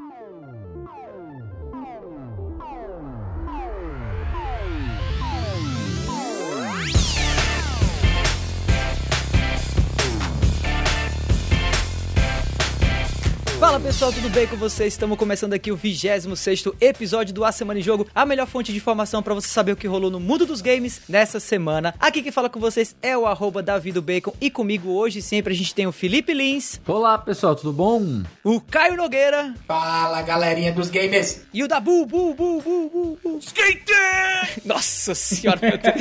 Oh. Fala pessoal, tudo bem com vocês? Estamos começando aqui o 26 episódio do A Semana em Jogo, a melhor fonte de informação para você saber o que rolou no mundo dos games nessa semana. Aqui quem fala com vocês é o arroba Bacon e comigo hoje sempre a gente tem o Felipe Lins. Olá pessoal, tudo bom? O Caio Nogueira. Fala galerinha dos gamers. E o Dabu, bu, bu, bu, bu, bu. Skater! Nossa senhora, meu Deus.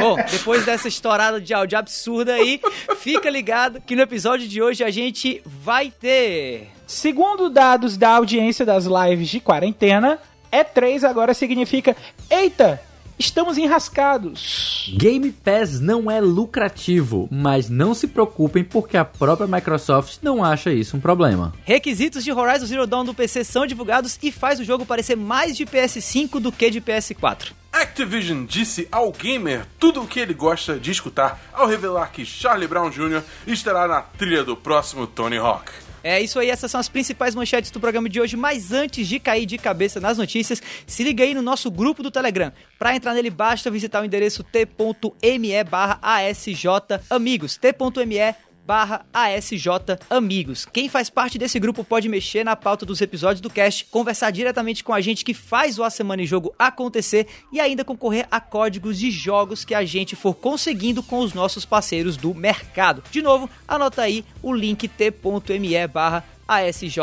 Bom, depois dessa estourada de áudio absurda aí, fica ligado que no episódio de hoje a gente vai ter... Segundo dados da audiência das lives de quarentena, E3 agora significa: eita, estamos enrascados. Game Pass não é lucrativo, mas não se preocupem porque a própria Microsoft não acha isso um problema. Requisitos de Horizon Zero Dawn do PC são divulgados e faz o jogo parecer mais de PS5 do que de PS4. Activision disse ao gamer tudo o que ele gosta de escutar ao revelar que Charlie Brown Jr. estará na trilha do próximo Tony Hawk. É isso aí, essas são as principais manchetes do programa de hoje. Mas antes de cair de cabeça nas notícias, se liga aí no nosso grupo do Telegram. Para entrar nele, basta visitar o endereço t.me barra ASJ Amigos. t.me barra ASJ Amigos. Quem faz parte desse grupo pode mexer na pauta dos episódios do cast, conversar diretamente com a gente que faz o A Semana em Jogo acontecer e ainda concorrer a códigos de jogos que a gente for conseguindo com os nossos parceiros do mercado. De novo, anota aí o link t.me barra ASJ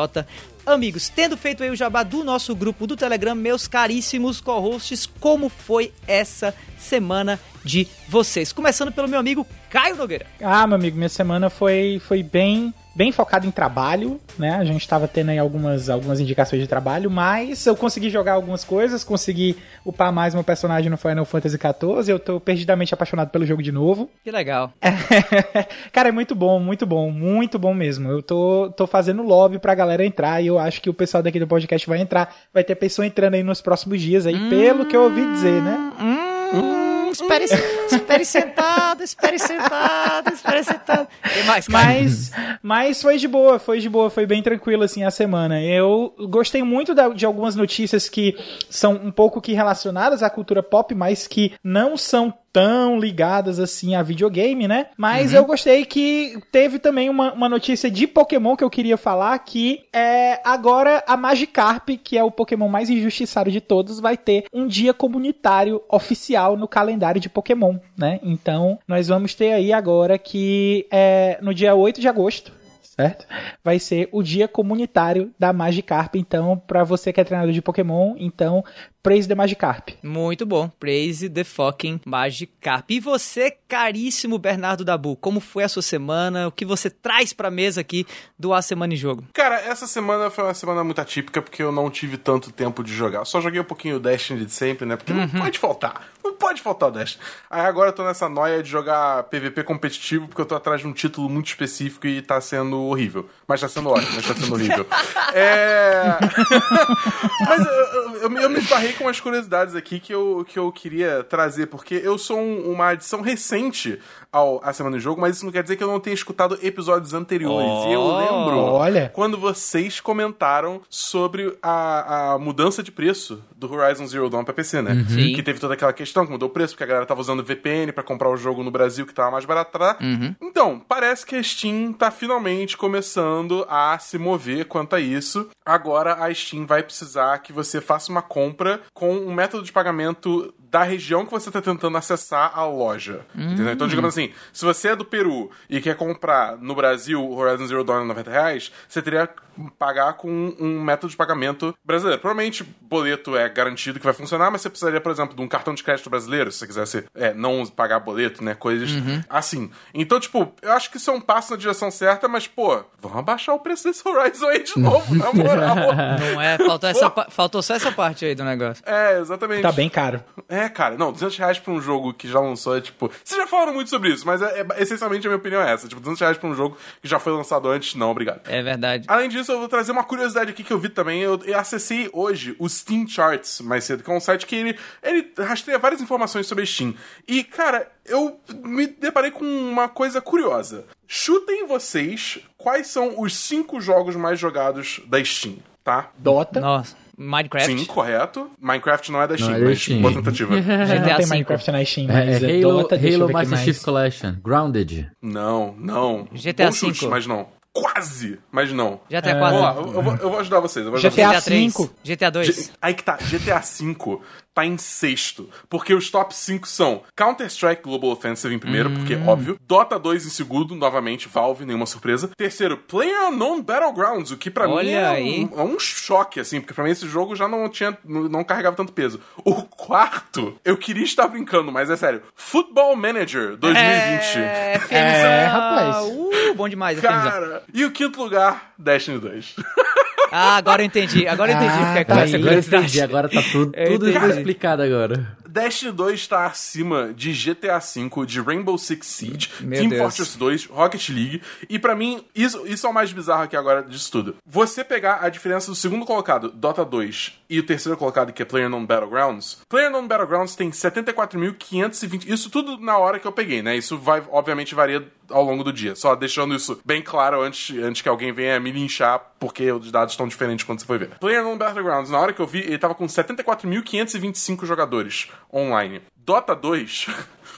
Amigos, tendo feito aí o jabá do nosso grupo do Telegram, meus caríssimos co-hosts, como foi essa semana de vocês? Começando pelo meu amigo Caio Nogueira. Ah, meu amigo, minha semana foi, foi bem bem focado em trabalho, né? A gente estava tendo aí algumas, algumas indicações de trabalho, mas eu consegui jogar algumas coisas, consegui upar mais meu personagem no Final Fantasy XIV, eu tô perdidamente apaixonado pelo jogo de novo. Que legal. Cara, é muito bom, muito bom, muito bom mesmo. Eu tô, tô fazendo lobby pra galera entrar e eu acho que o pessoal daqui do podcast vai entrar, vai ter pessoa entrando aí nos próximos dias aí, hum, pelo que eu ouvi dizer, né? Hum, hum, espere, espere sentado, espere sentado, espere sentado. Mais, cara? Mas, mas foi de boa, foi de boa, foi bem tranquilo assim a semana. Eu gostei muito de algumas notícias que são um pouco que relacionadas à cultura pop, mas que não são tão ligadas assim a videogame, né? Mas uhum. eu gostei que teve também uma, uma notícia de Pokémon que eu queria falar que é agora a Magikarp, que é o Pokémon mais injustiçado de todos, vai ter um dia comunitário oficial no calendário de Pokémon, né? Então, nós vamos ter aí agora que é no dia 8 de agosto, certo? Vai ser o dia comunitário da Magikarp. Então, para você que é treinador de Pokémon, então Praise the Magikarp. Muito bom. Praise the fucking Magikarp. E você, caríssimo Bernardo Dabu, como foi a sua semana? O que você traz pra mesa aqui do A Semana em Jogo? Cara, essa semana foi uma semana muito atípica porque eu não tive tanto tempo de jogar. Eu só joguei um pouquinho o Destiny de sempre, né? Porque uhum. não pode faltar. Não pode faltar o Destiny. Aí agora eu tô nessa noia de jogar PVP competitivo porque eu tô atrás de um título muito específico e tá sendo horrível. Mas tá sendo ótimo, mas tá sendo horrível. é... mas eu, eu, eu, eu me esbarrei com umas curiosidades aqui que eu, que eu queria trazer, porque eu sou um, uma adição recente ao A Semana do Jogo, mas isso não quer dizer que eu não tenha escutado episódios anteriores. Oh, e eu lembro olha. quando vocês comentaram sobre a, a mudança de preço do Horizon Zero Dawn pra PC, né? Uhum. Que teve toda aquela questão que mudou o preço, porque a galera tava usando VPN para comprar o jogo no Brasil que tava mais barato. Tá? Uhum. Então, parece que a Steam tá finalmente começando a se mover quanto a isso. Agora a Steam vai precisar que você faça uma compra com um método de pagamento da região que você está tentando acessar a loja. Hum. Entendeu? Então, digamos assim, se você é do Peru e quer comprar no Brasil o Horizon Zero Dawn a 90 reais, você teria que pagar com um método de pagamento brasileiro. Provavelmente boleto é garantido que vai funcionar, mas você precisaria, por exemplo, de um cartão de crédito brasileiro, se você quisesse é, não pagar boleto, né? Coisas uhum. assim. Então, tipo, eu acho que isso é um passo na direção certa, mas, pô, vamos abaixar o preço desse Horizon aí de novo, na moral. Não é? Faltou, essa, faltou só essa parte aí do negócio. É, exatamente. Tá bem caro. É, é, cara. Não, 200 reais pra um jogo que já lançou é tipo. Vocês já falaram muito sobre isso, mas é, é, essencialmente a minha opinião é essa. Tipo, 200 reais pra um jogo que já foi lançado antes, não, obrigado. É verdade. Além disso, eu vou trazer uma curiosidade aqui que eu vi também. Eu, eu acessei hoje o Steam Charts mais cedo, que é um site que ele, ele rastreia várias informações sobre Steam. E, cara, eu me deparei com uma coisa curiosa. Chutem vocês quais são os cinco jogos mais jogados da Steam. tá? Dota. Nossa. Minecraft. Sim, correto. Minecraft não é da Steam, é da mas Steam. boa tentativa. É, não tem V. Minecraft na Steam, É, mas é, Halo, Dota, Halo Master mais. Chief Collection, Grounded. Não, não. GTA Bom chute, mas não. Quase, mas não. GTA Vamos 4. lá, eu, eu vou, eu vou ajudar vocês. Eu vou ajudar GTA vocês. 3. V. GTA 2. G- Aí que tá, GTA V tá em sexto. Porque os top 5 são Counter-Strike Global Offensive em primeiro, porque Hum. óbvio. Dota 2 em segundo, novamente, Valve, nenhuma surpresa. Terceiro, PlayerUnknown Battlegrounds, o que pra mim é um, é um choque, assim, porque pra mim esse jogo já não tinha, não, não carregava tanto peso. O quarto, eu queria estar brincando, mas é sério. Football Manager 2020. É, FMzão. É, rapaz. Uh, bom demais, FMzão. Cara, e o quinto lugar, Destiny 2. Ah, agora eu entendi. Agora eu entendi Ah, porque é tá Agora entendi, agora tá tudo, tudo explicado agora. Destiny 2 está acima de GTA V, de Rainbow Six Siege, Meu Team Deus. Fortress 2, Rocket League. E pra mim, isso, isso é o mais bizarro aqui agora disso tudo. Você pegar a diferença do segundo colocado, Dota 2, e o terceiro colocado, que é PlayerUnknown Battlegrounds. PlayerUnknown Battlegrounds tem 74.520... Isso tudo na hora que eu peguei, né? Isso vai, obviamente, varia ao longo do dia. Só deixando isso bem claro antes, antes que alguém venha me linchar, porque os dados estão diferentes quando você foi ver. PlayerUnknown Battlegrounds, na hora que eu vi, ele tava com 74.525 jogadores online. Dota 2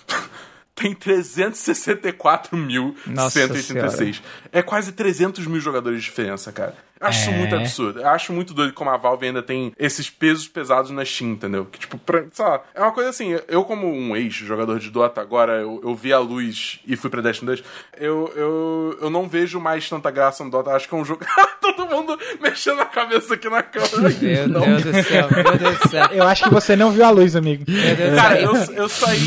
tem 364.186. É quase 300 mil jogadores de diferença, cara. Acho isso É. muito absurdo. Eu acho muito doido como a Valve ainda tem esses pesos pesados na Steam, entendeu? Que, tipo, pra, sei lá, é uma coisa assim, eu como um ex-jogador de Dota, agora eu, eu vi a luz e fui pra Destiny 2, eu, eu, eu não vejo mais tanta graça no Dota. Acho que é um jogo... Todo mundo mexendo a cabeça aqui na câmera. Meu Não. Deus do céu, meu Deus do céu. Eu acho que você não viu a luz, amigo. Cara, eu, eu, saí,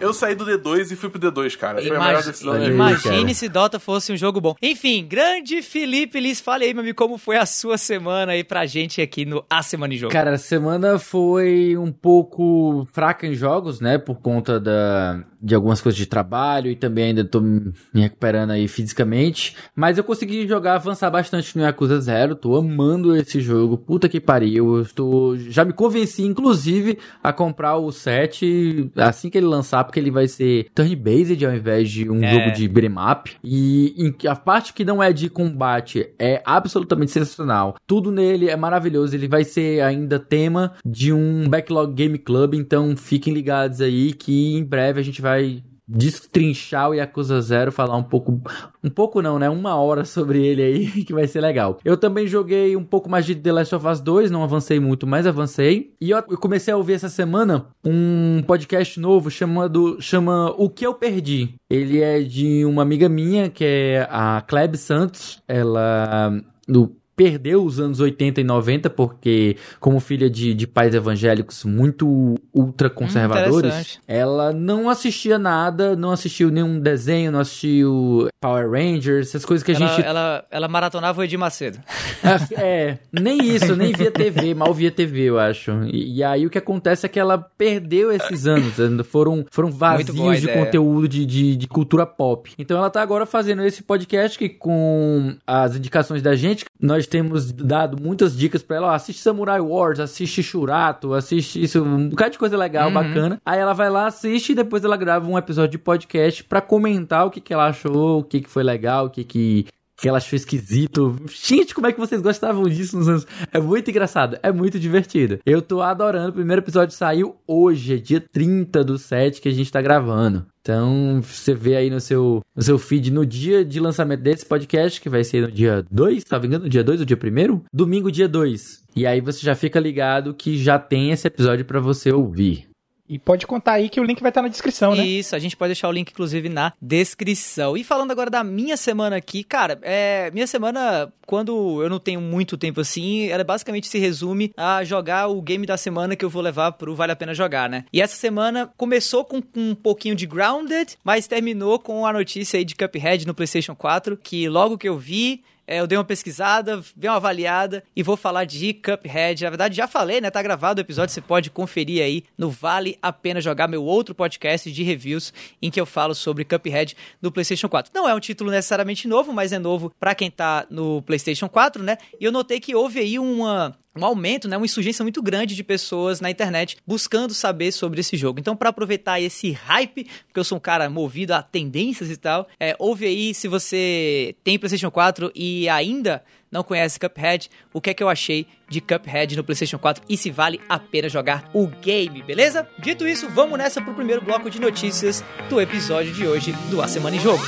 eu saí do D2 e fui pro D2, cara. Foi a melhor decisão da. Imagine se Dota fosse um jogo bom. Enfim, grande Felipe Liz, fale aí, meu amigo, como foi a sua semana aí pra gente aqui no A Semana em Jogo. Cara, a semana foi um pouco fraca em jogos, né? Por conta da, de algumas coisas de trabalho e também ainda tô me recuperando aí fisicamente. Mas eu consegui jogar, avançar bastante no Yakuza Zero. Tô amando esse jogo. Puta que pariu. Eu estou, já me convenci, inclusive, a comprar o 7 assim que ele lançar, porque ele vai ser turn-based ao invés de um É. jogo de beat'em up. E a parte que não é de combate é absolutamente sensacional. Tudo nele é maravilhoso. Ele vai ser ainda tema de um Backlog Game Club. Então fiquem ligados aí que em breve a gente vai destrinchar o Yakuza Zero, falar um pouco, um pouco não, né? Uma hora sobre ele aí, que vai ser legal. Eu também joguei um pouco mais de The Last of Us 2, não avancei muito, mas avancei. E eu comecei a ouvir essa semana um podcast novo chamado, chama O Que Eu Perdi. Ele é de uma amiga minha, que é a Kleb Santos. Ela... No, perdeu os anos 80 e 90 porque como filha de, de pais evangélicos muito ultra conservadores, interessante. ela não assistia nada, não assistiu nenhum desenho, não assistiu Power Rangers, essas coisas que a ela, gente ela, ela maratonava o Edir Macedo. é, nem isso, nem via TV, mal via TV, eu acho. E, e aí o que acontece é que ela perdeu esses anos, foram, foram vazios de conteúdo de, de, de cultura pop. Então ela tá agora fazendo esse podcast que com as indicações da gente, nós temos dado muitas dicas pra ela, ó, assiste Samurai Wars, assiste Shurato, assiste isso, um bocado de coisa legal, Uhum. bacana. Aí ela vai lá, assiste e depois ela grava um episódio de podcast pra comentar o que, que ela achou, o que, que foi legal, o que, que que ela achou esquisito. Gente, como é que vocês gostavam disso nos anos? É muito engraçado, é muito divertido. Eu tô adorando. O primeiro episódio saiu hoje, é dia 30 do 7 que a gente tá gravando. Então, você vê aí no seu, no seu feed no dia de lançamento desse podcast, que vai ser no dia 2, tá vendo? No dia 2 ou dia 1 Domingo, dia 2. E aí você já fica ligado que já tem esse episódio pra você ouvir. E pode contar aí que o link vai estar na descrição, né? Isso, a gente pode deixar o link, inclusive, na descrição. E falando agora da minha semana aqui, cara, é, minha semana, quando eu não tenho muito tempo assim, ela basicamente se resume a jogar o game da semana que eu vou levar pro Vale a Pena Jogar, né? E essa semana começou com, com um pouquinho de Grounded, mas terminou com a notícia aí de Cuphead no PlayStation 4, que logo que eu vi, é, eu dei uma pesquisada, dei uma avaliada e vou falar de Cuphead. Na verdade, já falei, né? Tá gravado o episódio, você pode conferir aí no Vale a Pena Jogar, meu outro podcast de reviews, em que eu falo sobre Cuphead no PlayStation 4. Não é um título necessariamente novo, mas é novo pra quem tá no PlayStation 4, né? E eu notei que houve aí uma um aumento, né, uma insurgência muito grande de pessoas na internet buscando saber sobre esse jogo. Então, para aproveitar esse hype, porque eu sou um cara movido a tendências e tal, é, ouve aí se você tem PlayStation 4 e ainda não conhece Cuphead, o que é que eu achei de Cuphead no PlayStation 4 e se vale a pena jogar o game, beleza? Dito isso, vamos nessa pro primeiro bloco de notícias do episódio de hoje do A Semana em Jogo.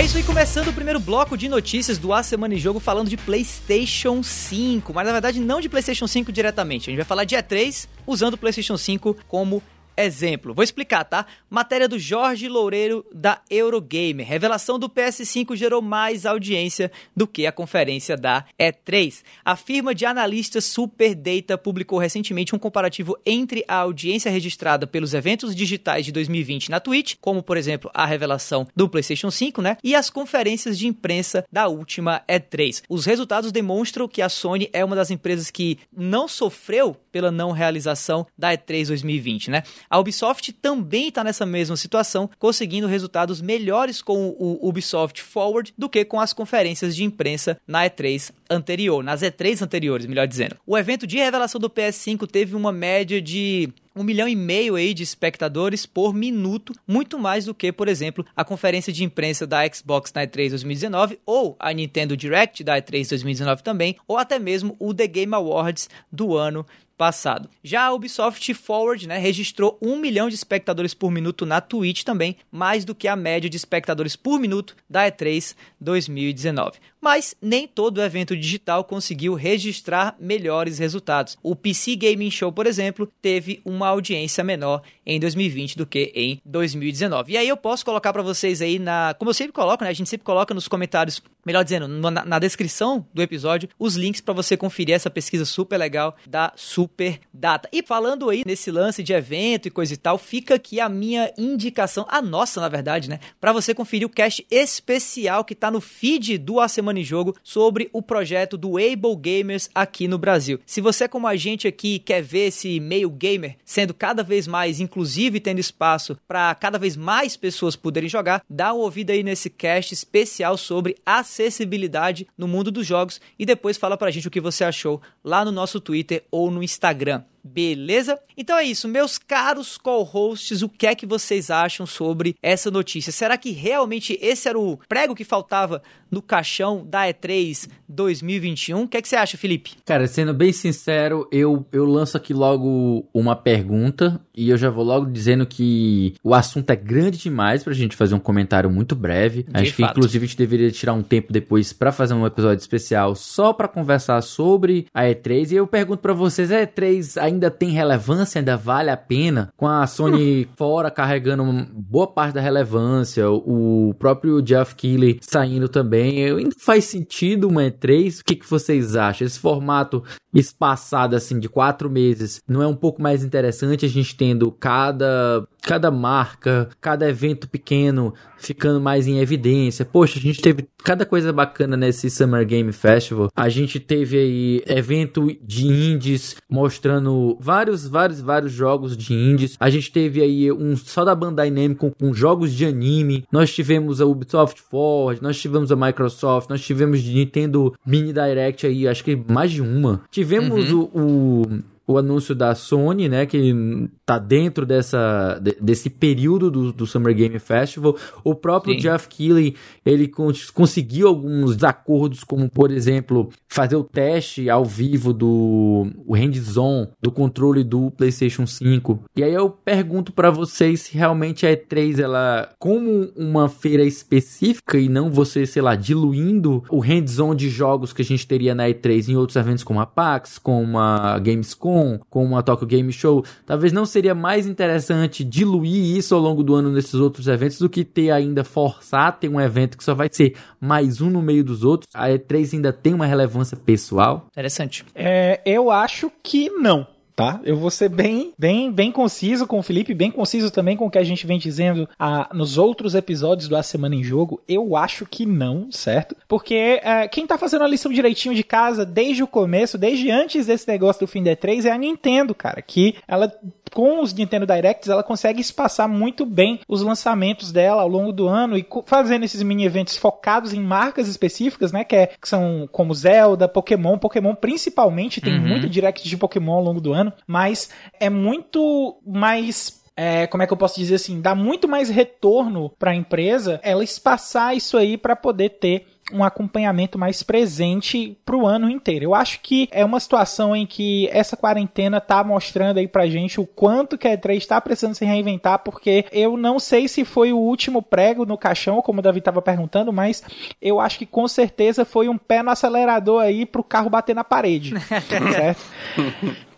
É isso aí, começando o primeiro bloco de notícias do A Semana em Jogo, falando de PlayStation 5, mas na verdade não de PlayStation 5 diretamente. A gente vai falar de E3 usando o PlayStation 5 como exemplo. Vou explicar, tá? Matéria do Jorge Loureiro da Eurogamer. Revelação do PS5 gerou mais audiência do que a conferência da E3. A firma de analistas Superdata publicou recentemente um comparativo entre a audiência registrada pelos eventos digitais de 2020 na Twitch, como por exemplo a revelação do PlayStation 5, né? E as conferências de imprensa da última E3. Os resultados demonstram que a Sony é uma das empresas que não sofreu pela não realização da E3 2020, né? A Ubisoft também está nessa mesma situação, conseguindo resultados melhores com o Ubisoft Forward do que com as conferências de imprensa na E3 anterior, nas E3 anteriores, melhor dizendo. O evento de revelação do PS5 teve uma média de um milhão e meio aí de espectadores por minuto, muito mais do que, por exemplo, a conferência de imprensa da Xbox na E3 2019 ou a Nintendo Direct da E3 2019 também, ou até mesmo o The Game Awards do ano passado. Já a Ubisoft Forward né, registrou um milhão de espectadores por minuto na Twitch também, mais do que a média de espectadores por minuto da E3 2019 mas nem todo evento digital conseguiu registrar melhores resultados. O PC Gaming Show, por exemplo, teve uma audiência menor em 2020 do que em 2019. E aí eu posso colocar para vocês aí na, como eu sempre coloco, né? A gente sempre coloca nos comentários, melhor dizendo, na, na descrição do episódio, os links para você conferir essa pesquisa super legal da Super Data. E falando aí nesse lance de evento e coisa e tal, fica aqui a minha indicação, a nossa, na verdade, né, para você conferir o cast especial que tá no feed do A Semana em Jogo sobre o projeto do Able Gamers aqui no Brasil. Se você, como a gente aqui, quer ver esse meio gamer sendo cada vez mais inclusivo e tendo espaço para cada vez mais pessoas poderem jogar, dá uma ouvida aí nesse cast especial sobre acessibilidade no mundo dos jogos e depois fala pra gente o que você achou lá no nosso Twitter ou no Instagram. Beleza? Então é isso, meus caros co-hosts, o que é que vocês acham sobre essa notícia? Será que realmente esse era o prego que faltava no caixão da E3 2021? O que é que você acha, Felipe? Cara, sendo bem sincero, eu, eu lanço aqui logo uma pergunta e eu já vou logo dizendo que o assunto é grande demais pra gente fazer um comentário muito breve. De Acho fato. que inclusive a gente deveria tirar um tempo depois para fazer um episódio especial só para conversar sobre a E3. E eu pergunto para vocês, a E3 ainda tem relevância, ainda vale a pena, com a Sony fora carregando boa parte da relevância, o próprio Jeff Keighley saindo também, ainda faz sentido uma E3? O que, que vocês acham? Esse formato espaçado assim de quatro meses não é um pouco mais interessante a gente tendo cada cada marca, cada evento pequeno ficando mais em evidência. Poxa, a gente teve cada coisa bacana nesse Summer Game Festival. A gente teve aí evento de indies mostrando vários, vários, vários jogos de indies. A gente teve aí um só da Bandai Namco com, jogos de anime. Nós tivemos a Ubisoft Forward, nós tivemos a Microsoft, nós tivemos de Nintendo Mini Direct aí, acho que mais de uma. Tivemos uhum. o, o o anúncio da Sony, né, que tá dentro dessa, de, desse período do, do, Summer Game Festival. O próprio Sim. Jeff Keighley, ele cons conseguiu alguns acordos, como por exemplo, fazer o teste ao vivo do hands-on do controle do PlayStation 5. E aí eu pergunto para vocês se realmente a E3 ela como uma feira específica e não você, sei lá, diluindo o hands-on de jogos que a gente teria na E3 em outros eventos como a PAX, como a Gamescom, com, a Tokyo Game Show, talvez não seria mais interessante diluir isso ao longo do ano nesses outros eventos do que ter ainda forçar ter um evento que só vai ser mais um no meio dos outros. A E3 ainda tem uma relevância pessoal? Interessante. É, eu acho que não tá? Eu vou ser bem, bem, bem conciso com o Felipe, bem conciso também com o que a gente vem dizendo ah, nos outros episódios do A Semana em Jogo. Eu acho que não, certo? Porque eh, quem tá fazendo a lição direitinho de casa desde o começo, desde antes desse negócio do fim da E3 é a Nintendo, cara, que ela com os Nintendo Directs, ela consegue espaçar muito bem os lançamentos dela ao longo do ano e fazendo esses mini eventos focados em marcas específicas, né? Que, é, que são como Zelda, Pokémon. Pokémon principalmente tem uhum. muito direct de Pokémon ao longo do ano, mas é muito mais é, como é que eu posso dizer assim, dá muito mais retorno para a empresa ela espaçar isso aí para poder ter um acompanhamento mais presente para o ano inteiro. Eu acho que é uma situação em que essa quarentena está mostrando aí pra gente o quanto que a E3 está precisando se reinventar, porque eu não sei se foi o último prego no caixão, como o Davi estava perguntando, mas eu acho que com certeza foi um pé no acelerador aí para o carro bater na parede. certo?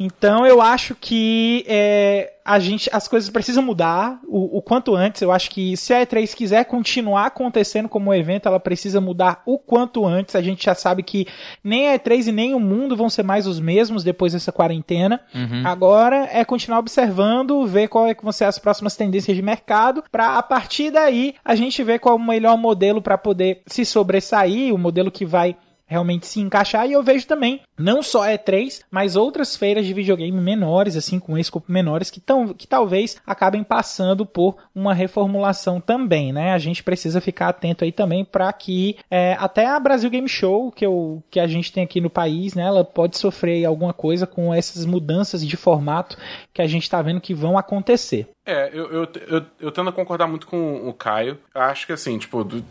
Então eu acho que é, a gente, as coisas precisam mudar o, o, quanto antes. Eu acho que se a E3 quiser continuar acontecendo como um evento, ela precisa mudar o quanto antes. A gente já sabe que nem a E3 e nem o mundo vão ser mais os mesmos depois dessa quarentena. Uhum. Agora é continuar observando, ver qual é que vão ser as próximas tendências de mercado, para a partir daí a gente ver qual é o melhor modelo para poder se sobressair, o modelo que vai realmente se encaixar. E eu vejo também, não só E3, mas outras feiras de videogame menores, assim, com escopo menores, que, tão, que talvez acabem passando por uma reformulação também, né? A gente precisa ficar atento aí também para que é, até a Brasil Game Show, que, eu, que a gente tem aqui no país, né? Ela pode sofrer alguma coisa com essas mudanças de formato que a gente está vendo que vão acontecer. É, eu, eu, eu, eu, tendo a concordar muito com o Caio. Acho que assim, tipo, do,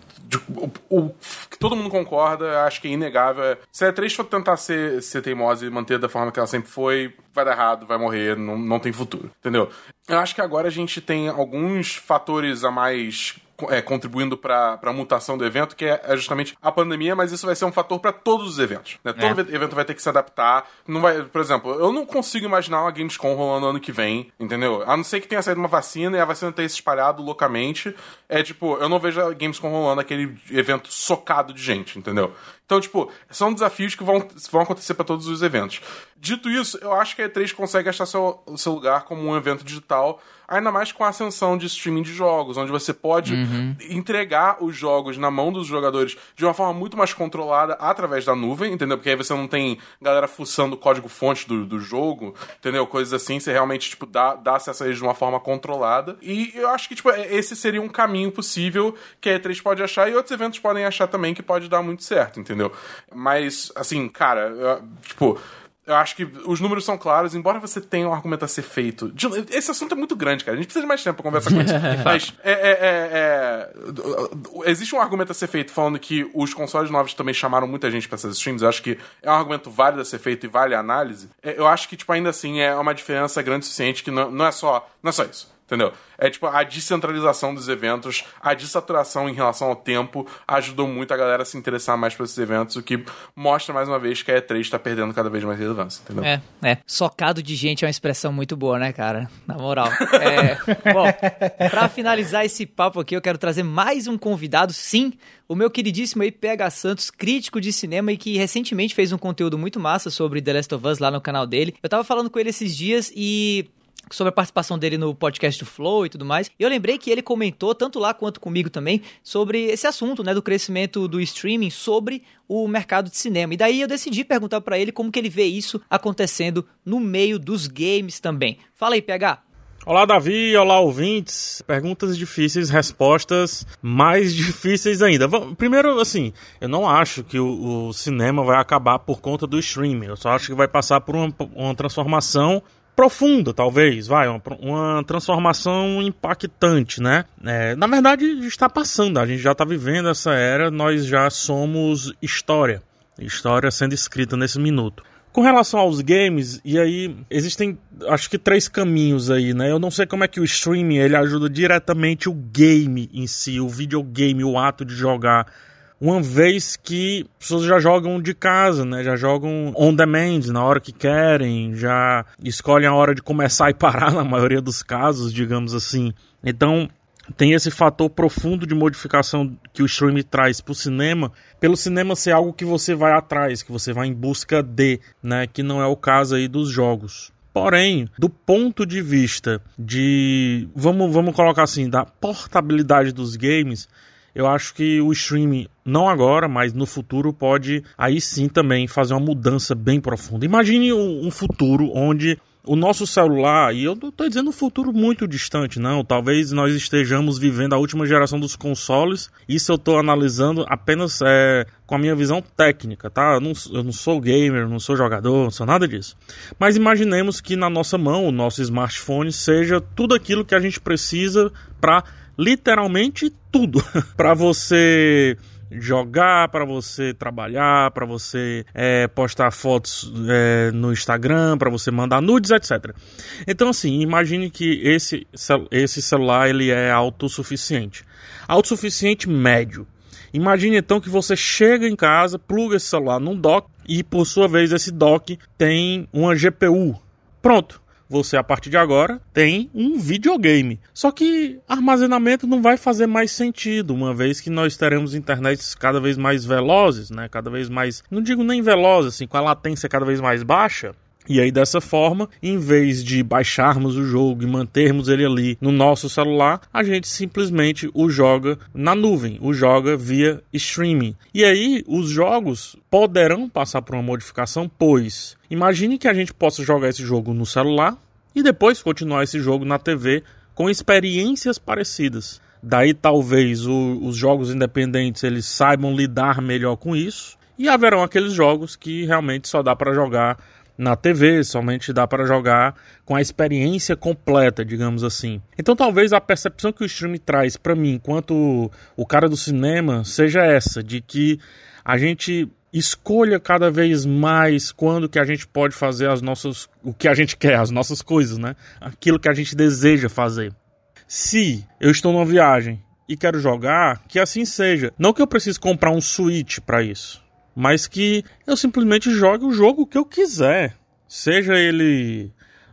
o, o, que todo mundo concorda, acho que é inegável. Se a E3 for tentar ser, ser teimosa e manter da forma que ela sempre foi, vai dar errado, vai morrer, não, não tem futuro. Entendeu? Eu acho que agora a gente tem alguns fatores a mais é, contribuindo para a mutação do evento, que é, é justamente a pandemia, mas isso vai ser um fator para todos os eventos. Né? Todo é. evento vai ter que se adaptar. Não vai, por exemplo, eu não consigo imaginar uma Gamescom rolando ano que vem, entendeu? A não ser que tenha saído uma vacina e a vacina tenha se espalhado loucamente. É tipo, eu não vejo a Gamescom rolando aquele evento socado de gente, entendeu? Então, tipo, são desafios que vão, vão acontecer para todos os eventos. Dito isso, eu acho que a E3 consegue achar seu, seu lugar como um evento digital, ainda mais com a ascensão de streaming de jogos, onde você pode uhum. entregar os jogos na mão dos jogadores de uma forma muito mais controlada através da nuvem, entendeu? Porque aí você não tem galera fuçando o código-fonte do, do jogo, entendeu? Coisas assim, você realmente, tipo, dá, dá acesso a eles de uma forma controlada. E eu acho que, tipo, é, esse seria um caminho possível que a E3 pode achar e outros eventos podem achar também que pode dar muito certo, entendeu? Entendeu? Mas, assim, cara, eu, tipo. Eu acho que os números são claros, embora você tenha um argumento a ser feito. Esse assunto é muito grande, cara. A gente precisa de mais tempo pra conversar com isso. Mas é, é, é, é, existe um argumento a ser feito falando que os consoles novos também chamaram muita gente pra essas streams. Eu acho que é um argumento válido a ser feito e vale a análise. É, eu acho que, tipo, ainda assim é uma diferença grande o suficiente que não, não, é, só, não é só isso. Entendeu? É tipo a descentralização dos eventos, a dessaturação em relação ao tempo ajudou muito a galera a se interessar mais por esses eventos, o que mostra mais uma vez que a E3 está perdendo cada vez mais relevância, entendeu? É, é. Socado de gente é uma expressão muito boa, né, cara? Na moral. É, bom, pra finalizar esse papo aqui, eu quero trazer mais um convidado, sim, o meu queridíssimo aí, PH Santos, crítico de cinema e que recentemente fez um conteúdo muito massa sobre The Last of Us lá no canal dele. Eu tava falando com ele esses dias e sobre a participação dele no podcast do Flow e tudo mais. E eu lembrei que ele comentou, tanto lá quanto comigo também, sobre esse assunto, né, do crescimento do streaming sobre o mercado de cinema. E daí eu decidi perguntar para ele como que ele vê isso acontecendo no meio dos games também. Fala aí, PH. Olá, Davi. Olá, ouvintes. Perguntas difíceis, respostas mais difíceis ainda. Primeiro, assim, eu não acho que o, cinema vai acabar por conta do streaming. Eu só acho que vai passar por uma, uma transformação profunda, talvez, vai, uma, uma transformação impactante, né? É, na verdade, está passando, a gente já está vivendo essa era, nós já somos história, história sendo escrita nesse minuto. Com relação aos games, e aí existem acho que três caminhos aí, né? Eu não sei como é que o streaming ele ajuda diretamente o game em si, o videogame, o ato de jogar uma vez que as pessoas já jogam de casa, né? Já jogam on demand, na hora que querem, já escolhem a hora de começar e parar na maioria dos casos, digamos assim. Então, tem esse fator profundo de modificação que o streaming traz para o cinema, pelo cinema ser algo que você vai atrás, que você vai em busca de, né? Que não é o caso aí dos jogos. Porém, do ponto de vista de. Vamos, vamos colocar assim, da portabilidade dos games, eu acho que o streaming, não agora, mas no futuro, pode aí sim também fazer uma mudança bem profunda. Imagine um, futuro onde o nosso celular, e eu não estou dizendo um futuro muito distante, não. Talvez nós estejamos vivendo a última geração dos consoles. Isso eu estou analisando apenas é, com a minha visão técnica, tá? Eu não, eu não sou gamer, não sou jogador, não sou nada disso. Mas imaginemos que na nossa mão, o nosso smartphone, seja tudo aquilo que a gente precisa para literalmente tudo. para você jogar, para você trabalhar, para você é, postar fotos é, no Instagram, para você mandar nudes, etc. Então, assim, imagine que esse, esse celular ele é autossuficiente. Autossuficiente médio. Imagine então que você chega em casa, pluga esse celular num dock e, por sua vez, esse dock tem uma GPU. Pronto você a partir de agora tem um videogame. Só que armazenamento não vai fazer mais sentido, uma vez que nós teremos internets cada vez mais velozes, né? Cada vez mais, não digo nem velozes, assim, com a latência cada vez mais baixa. E aí, dessa forma, em vez de baixarmos o jogo e mantermos ele ali no nosso celular, a gente simplesmente o joga na nuvem, o joga via streaming. E aí, os jogos poderão passar por uma modificação, pois imagine que a gente possa jogar esse jogo no celular e depois continuar esse jogo na TV com experiências parecidas. Daí talvez o, os jogos independentes eles saibam lidar melhor com isso e haverão aqueles jogos que realmente só dá para jogar na TV, somente dá para jogar com a experiência completa, digamos assim. Então talvez a percepção que o stream traz para mim, enquanto o cara do cinema, seja essa, de que a gente escolha cada vez mais quando que a gente pode fazer as nossas o que a gente quer, as nossas coisas, né? Aquilo que a gente deseja fazer. Se eu estou numa viagem e quero jogar, que assim seja. Não que eu precise comprar um Switch para isso mas que eu simplesmente jogue o jogo que eu quiser. Seja ele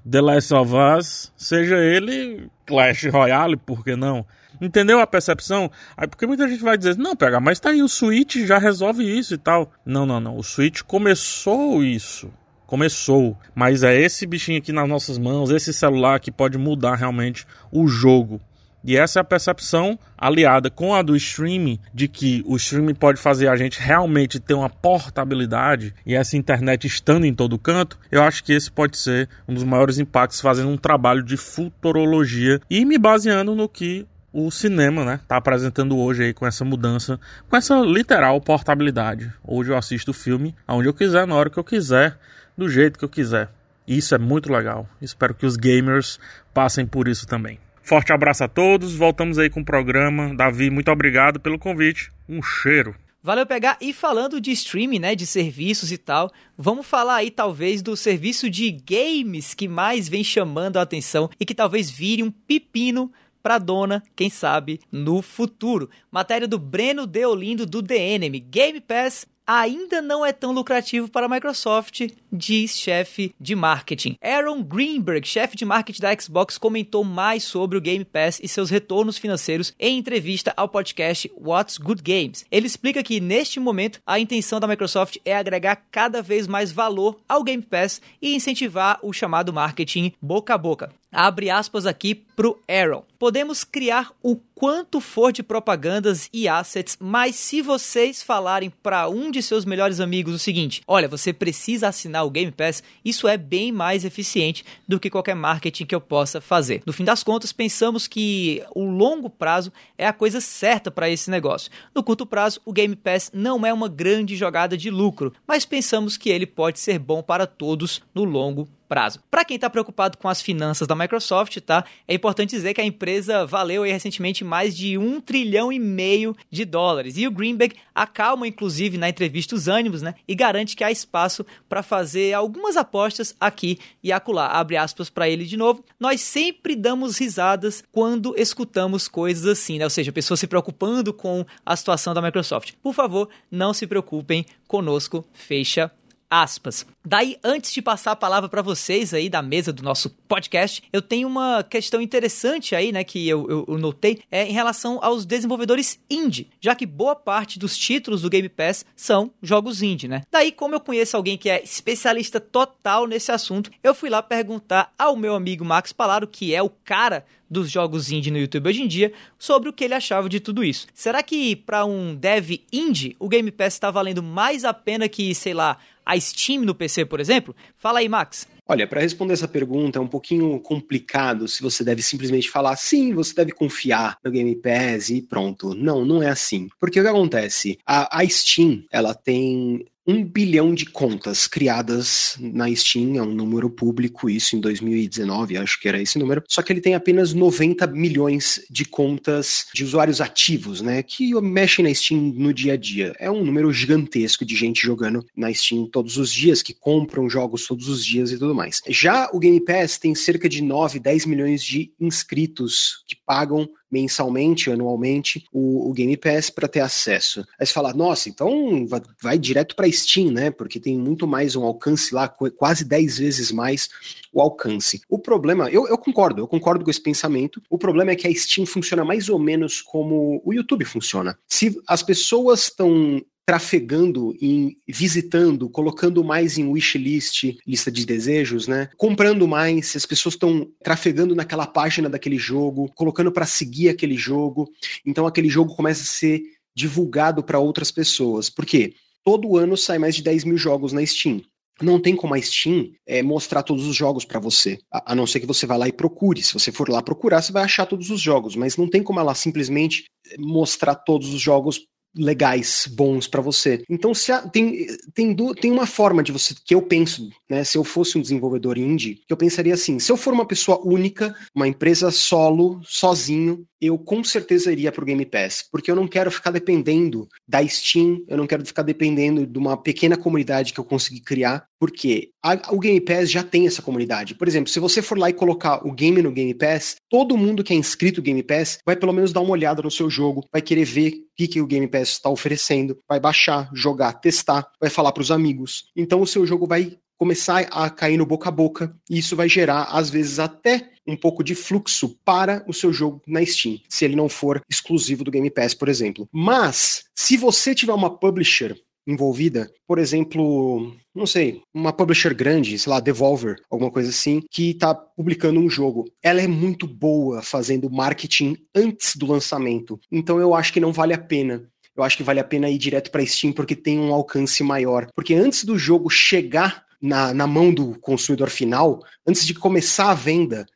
The Last of Us, seja ele Clash Royale, por que não? Entendeu a percepção? Aí porque muita gente vai dizer, não, pega, mas tá aí, o Switch já resolve isso e tal. Não, não, não. O Switch começou isso. Começou. Mas é esse bichinho aqui nas nossas mãos, esse celular que pode mudar realmente o jogo. E essa é a percepção aliada com a do streaming, de que o streaming pode fazer a gente realmente ter uma portabilidade e essa internet estando em todo canto. Eu acho que esse pode ser um dos maiores impactos fazendo um trabalho de futurologia e me baseando no que o cinema, né, tá apresentando hoje aí com essa mudança, com essa literal portabilidade. Hoje eu assisto o filme aonde eu quiser, na hora que eu quiser, do jeito que eu quiser. Isso é muito legal. Espero que os gamers passem por isso também. Forte abraço a todos, voltamos aí com o programa. Davi, muito obrigado pelo convite. Um cheiro. Valeu pegar e falando de streaming, né, de serviços e tal, vamos falar aí talvez do serviço de games que mais vem chamando a atenção e que talvez vire um pepino para dona, quem sabe, no futuro. Matéria do Breno Deolindo do DNM. Game Pass ainda não é tão lucrativo para a Microsoft, diz chefe de marketing. Aaron Greenberg, chefe de marketing da Xbox, comentou mais sobre o Game Pass e seus retornos financeiros em entrevista ao podcast What's Good Games. Ele explica que neste momento a intenção da Microsoft é agregar cada vez mais valor ao Game Pass e incentivar o chamado marketing boca a boca. Abre aspas aqui pro Aaron. Podemos criar o quanto for de propagandas e assets, mas se vocês falarem para um de seus melhores amigos o seguinte: olha, você precisa assinar o Game Pass, isso é bem mais eficiente do que qualquer marketing que eu possa fazer. No fim das contas, pensamos que o longo prazo é a coisa certa para esse negócio. No curto prazo, o Game Pass não é uma grande jogada de lucro, mas pensamos que ele pode ser bom para todos no longo prazo. Para quem está preocupado com as finanças da Microsoft, tá? É importante dizer que a empresa valeu aí, recentemente mais de um trilhão e meio de dólares. E o Greenberg acalma, inclusive, na entrevista os ânimos, né? E garante que há espaço para fazer algumas apostas aqui e acolá. Abre aspas para ele de novo. Nós sempre damos risadas quando escutamos coisas assim, né? Ou seja, pessoas se preocupando com a situação da Microsoft. Por favor, não se preocupem conosco. Fecha aspas. Daí, antes de passar a palavra para vocês aí da mesa do nosso podcast, eu tenho uma questão interessante aí, né, que eu, eu, eu, notei, é em relação aos desenvolvedores indie, já que boa parte dos títulos do Game Pass são jogos indie, né? Daí, como eu conheço alguém que é especialista total nesse assunto, eu fui lá perguntar ao meu amigo Max Palaro, que é o cara dos jogos indie no YouTube hoje em dia, sobre o que ele achava de tudo isso. Será que para um dev indie o Game Pass está valendo mais a pena que, sei lá, a Steam no PC, por exemplo? Fala aí, Max. Olha, para responder essa pergunta é um pouquinho complicado se você deve simplesmente falar sim, você deve confiar no Game Pass e pronto. Não, não é assim. Porque o que acontece? A, a Steam, ela tem um bilhão de contas criadas na Steam, é um número público, isso em 2019, acho que era esse número. Só que ele tem apenas 90 milhões de contas de usuários ativos, né? Que mexem na Steam no dia a dia. É um número gigantesco de gente jogando na Steam todos os dias, que compram jogos todos os dias e tudo mais. Já o Game Pass tem cerca de 9, 10 milhões de inscritos que pagam mensalmente, anualmente, o, o Game Pass para ter acesso. Aí você fala, nossa, então vai, vai direto para Steam, né? Porque tem muito mais um alcance lá, quase 10 vezes mais o alcance. O problema, eu, eu concordo, eu concordo com esse pensamento. O problema é que a Steam funciona mais ou menos como o YouTube funciona. Se as pessoas estão trafegando em visitando, colocando mais em wishlist, lista de desejos, né? Comprando mais, as pessoas estão trafegando naquela página daquele jogo, colocando para seguir aquele jogo. Então aquele jogo começa a ser divulgado para outras pessoas. Por quê? Todo ano sai mais de 10 mil jogos na Steam não tem como a Steam é, mostrar todos os jogos para você, a, a, não ser que você vá lá e procure. Se você for lá procurar, você vai achar todos os jogos, mas não tem como ela simplesmente mostrar todos os jogos legais, bons para você. Então, se tem, tem, tem uma forma de você, que eu penso, né? Se eu fosse um desenvolvedor indie, que eu pensaria assim: se eu for uma pessoa única, uma empresa solo, sozinho, eu com certeza iria pro Game Pass, porque eu não quero ficar dependendo da Steam, eu não quero ficar dependendo de uma pequena comunidade que eu consegui criar, porque a, o Game Pass já tem essa comunidade. Por exemplo, se você for lá e colocar o game no Game Pass, todo mundo que é inscrito no Game Pass vai pelo menos dar uma olhada no seu jogo, vai querer ver o que, que o Game Pass está oferecendo, vai baixar, jogar, testar, vai falar para os amigos. Então o seu jogo vai começar a cair no boca a boca, e isso vai gerar, às vezes, até um pouco de fluxo para o seu jogo na Steam, se ele não for exclusivo do Game Pass, por exemplo. Mas, se você tiver uma publisher envolvida, por exemplo, não sei, uma publisher grande, sei lá, Devolver, alguma coisa assim, que está publicando um jogo. Ela é muito boa fazendo marketing antes do lançamento. Então eu acho que não vale a pena eu acho que vale a pena ir direto para Steam porque tem um alcance maior. Porque antes do jogo chegar na, na mão do consumidor final, antes de começar a venda,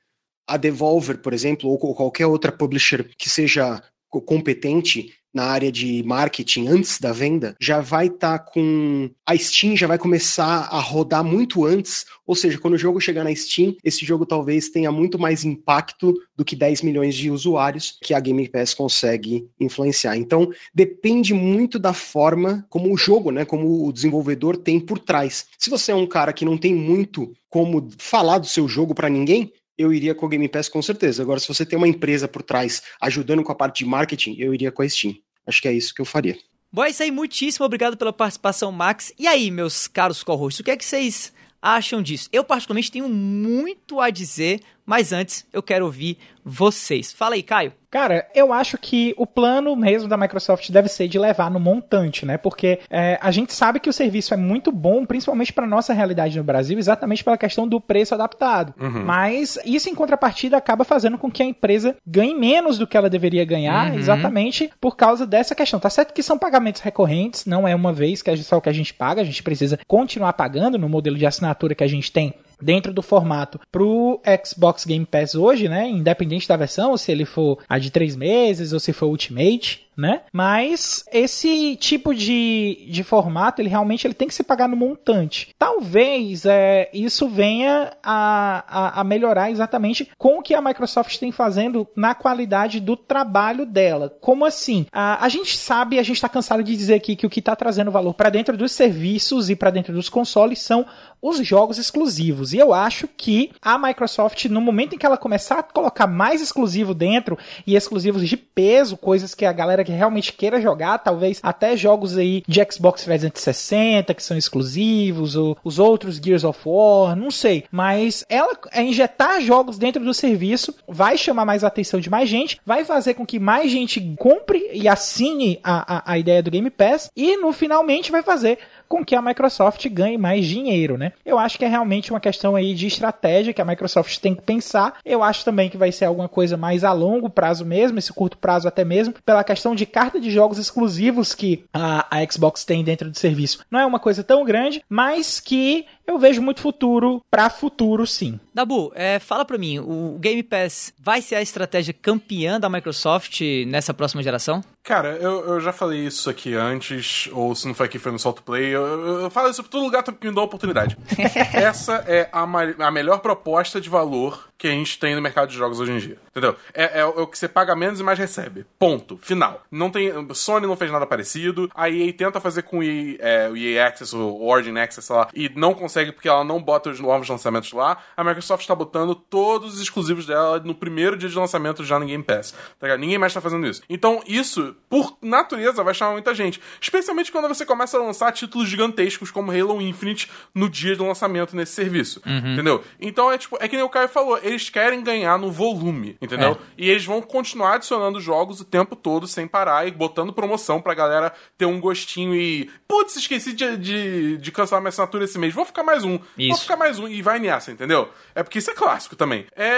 a Devolver, por exemplo, ou qualquer outra publisher que seja competente, na área de marketing antes da venda, já vai estar tá com. A Steam já vai começar a rodar muito antes. Ou seja, quando o jogo chegar na Steam, esse jogo talvez tenha muito mais impacto do que 10 milhões de usuários que a Game Pass consegue influenciar. Então, depende muito da forma como o jogo, né? Como o desenvolvedor tem por trás. Se você é um cara que não tem muito como falar do seu jogo para ninguém, eu iria com o Game Pass com certeza. Agora, se você tem uma empresa por trás ajudando com a parte de marketing, eu iria com a Steam. Acho que é isso que eu faria. Bom, é isso aí. Muitíssimo obrigado pela participação, Max. E aí, meus caros co-hosts, o que é que vocês acham disso? Eu, particularmente, tenho muito a dizer, mas antes eu quero ouvir vocês. Fala aí, Caio. Cara, eu acho que o plano mesmo da Microsoft deve ser de levar no montante, né? Porque é, a gente sabe que o serviço é muito bom, principalmente para nossa realidade no Brasil, exatamente pela questão do preço adaptado. Uhum. Mas isso, em contrapartida, acaba fazendo com que a empresa ganhe menos do que ela deveria ganhar, uhum. exatamente por causa dessa questão. Tá certo que são pagamentos recorrentes, não é uma vez que é só o que a gente paga, a gente precisa continuar pagando no modelo de assinatura que a gente tem dentro do formato pro Xbox Game Pass hoje, né? Independente da versão, se ele for a de três meses ou se for Ultimate, né? Mas esse tipo de, de formato, ele realmente ele tem que se pagar no montante. Talvez é, isso venha a, a, a, melhorar exatamente com o que a Microsoft tem fazendo na qualidade do trabalho dela. Como assim? A, a gente sabe, a gente está cansado de dizer aqui que o que está trazendo valor para dentro dos serviços e para dentro dos consoles são os jogos exclusivos. E eu acho que a Microsoft, no momento em que ela começar a colocar mais exclusivo dentro e exclusivos de peso, coisas que a galera que que realmente queira jogar, talvez até jogos aí de Xbox 360 que são exclusivos, ou os outros Gears of War, não sei. Mas ela é injetar jogos dentro do serviço, vai chamar mais a atenção de mais gente, vai fazer com que mais gente compre e assine a, a, a ideia do Game Pass e no finalmente vai fazer com que a Microsoft ganhe mais dinheiro, né? Eu acho que é realmente uma questão aí de estratégia que a Microsoft tem que pensar. Eu acho também que vai ser alguma coisa mais a longo prazo mesmo, esse curto prazo até mesmo, pela questão de carta de jogos exclusivos que a, a Xbox tem dentro do serviço. Não é uma coisa tão grande, mas que eu vejo muito futuro para futuro, sim. Dabu, é, fala pra mim, o Game Pass vai ser a estratégia campeã da Microsoft nessa próxima geração? Cara, eu, eu já falei isso aqui antes, ou se não foi aqui, foi no Salto Play. Eu, eu, eu falo isso pra todo lugar que me dá oportunidade. Essa é a, a melhor proposta de valor que a gente tem no mercado de jogos hoje em dia. Entendeu? É, é, o que você paga menos e mais recebe. Ponto. Final. Não tem. Sony não fez nada parecido. A EA tenta fazer com o EA, é, o EA Access, o Origin Access lá, e não consegue porque ela não bota os novos lançamentos lá. A Microsoft tá botando todos os exclusivos dela no primeiro dia de lançamento já no Game Pass. Tá ligado? Ninguém mais tá fazendo isso. Então, isso, por natureza, vai chamar muita gente. Especialmente quando você começa a lançar títulos gigantescos como Halo Infinite no dia de lançamento nesse serviço. Uhum. Entendeu? Então é tipo, é que nem o Caio falou, eles querem ganhar no volume, entendeu? É. E eles vão continuar adicionando jogos o tempo todo sem parar e botando promoção pra galera ter um gostinho e. Putz, esqueci de, de, de cancelar minha assinatura esse mês. Vou ficar mais um. Vou Isso. ficar mais um. E vai nessa, entendeu? É porque isso é clássico também. É,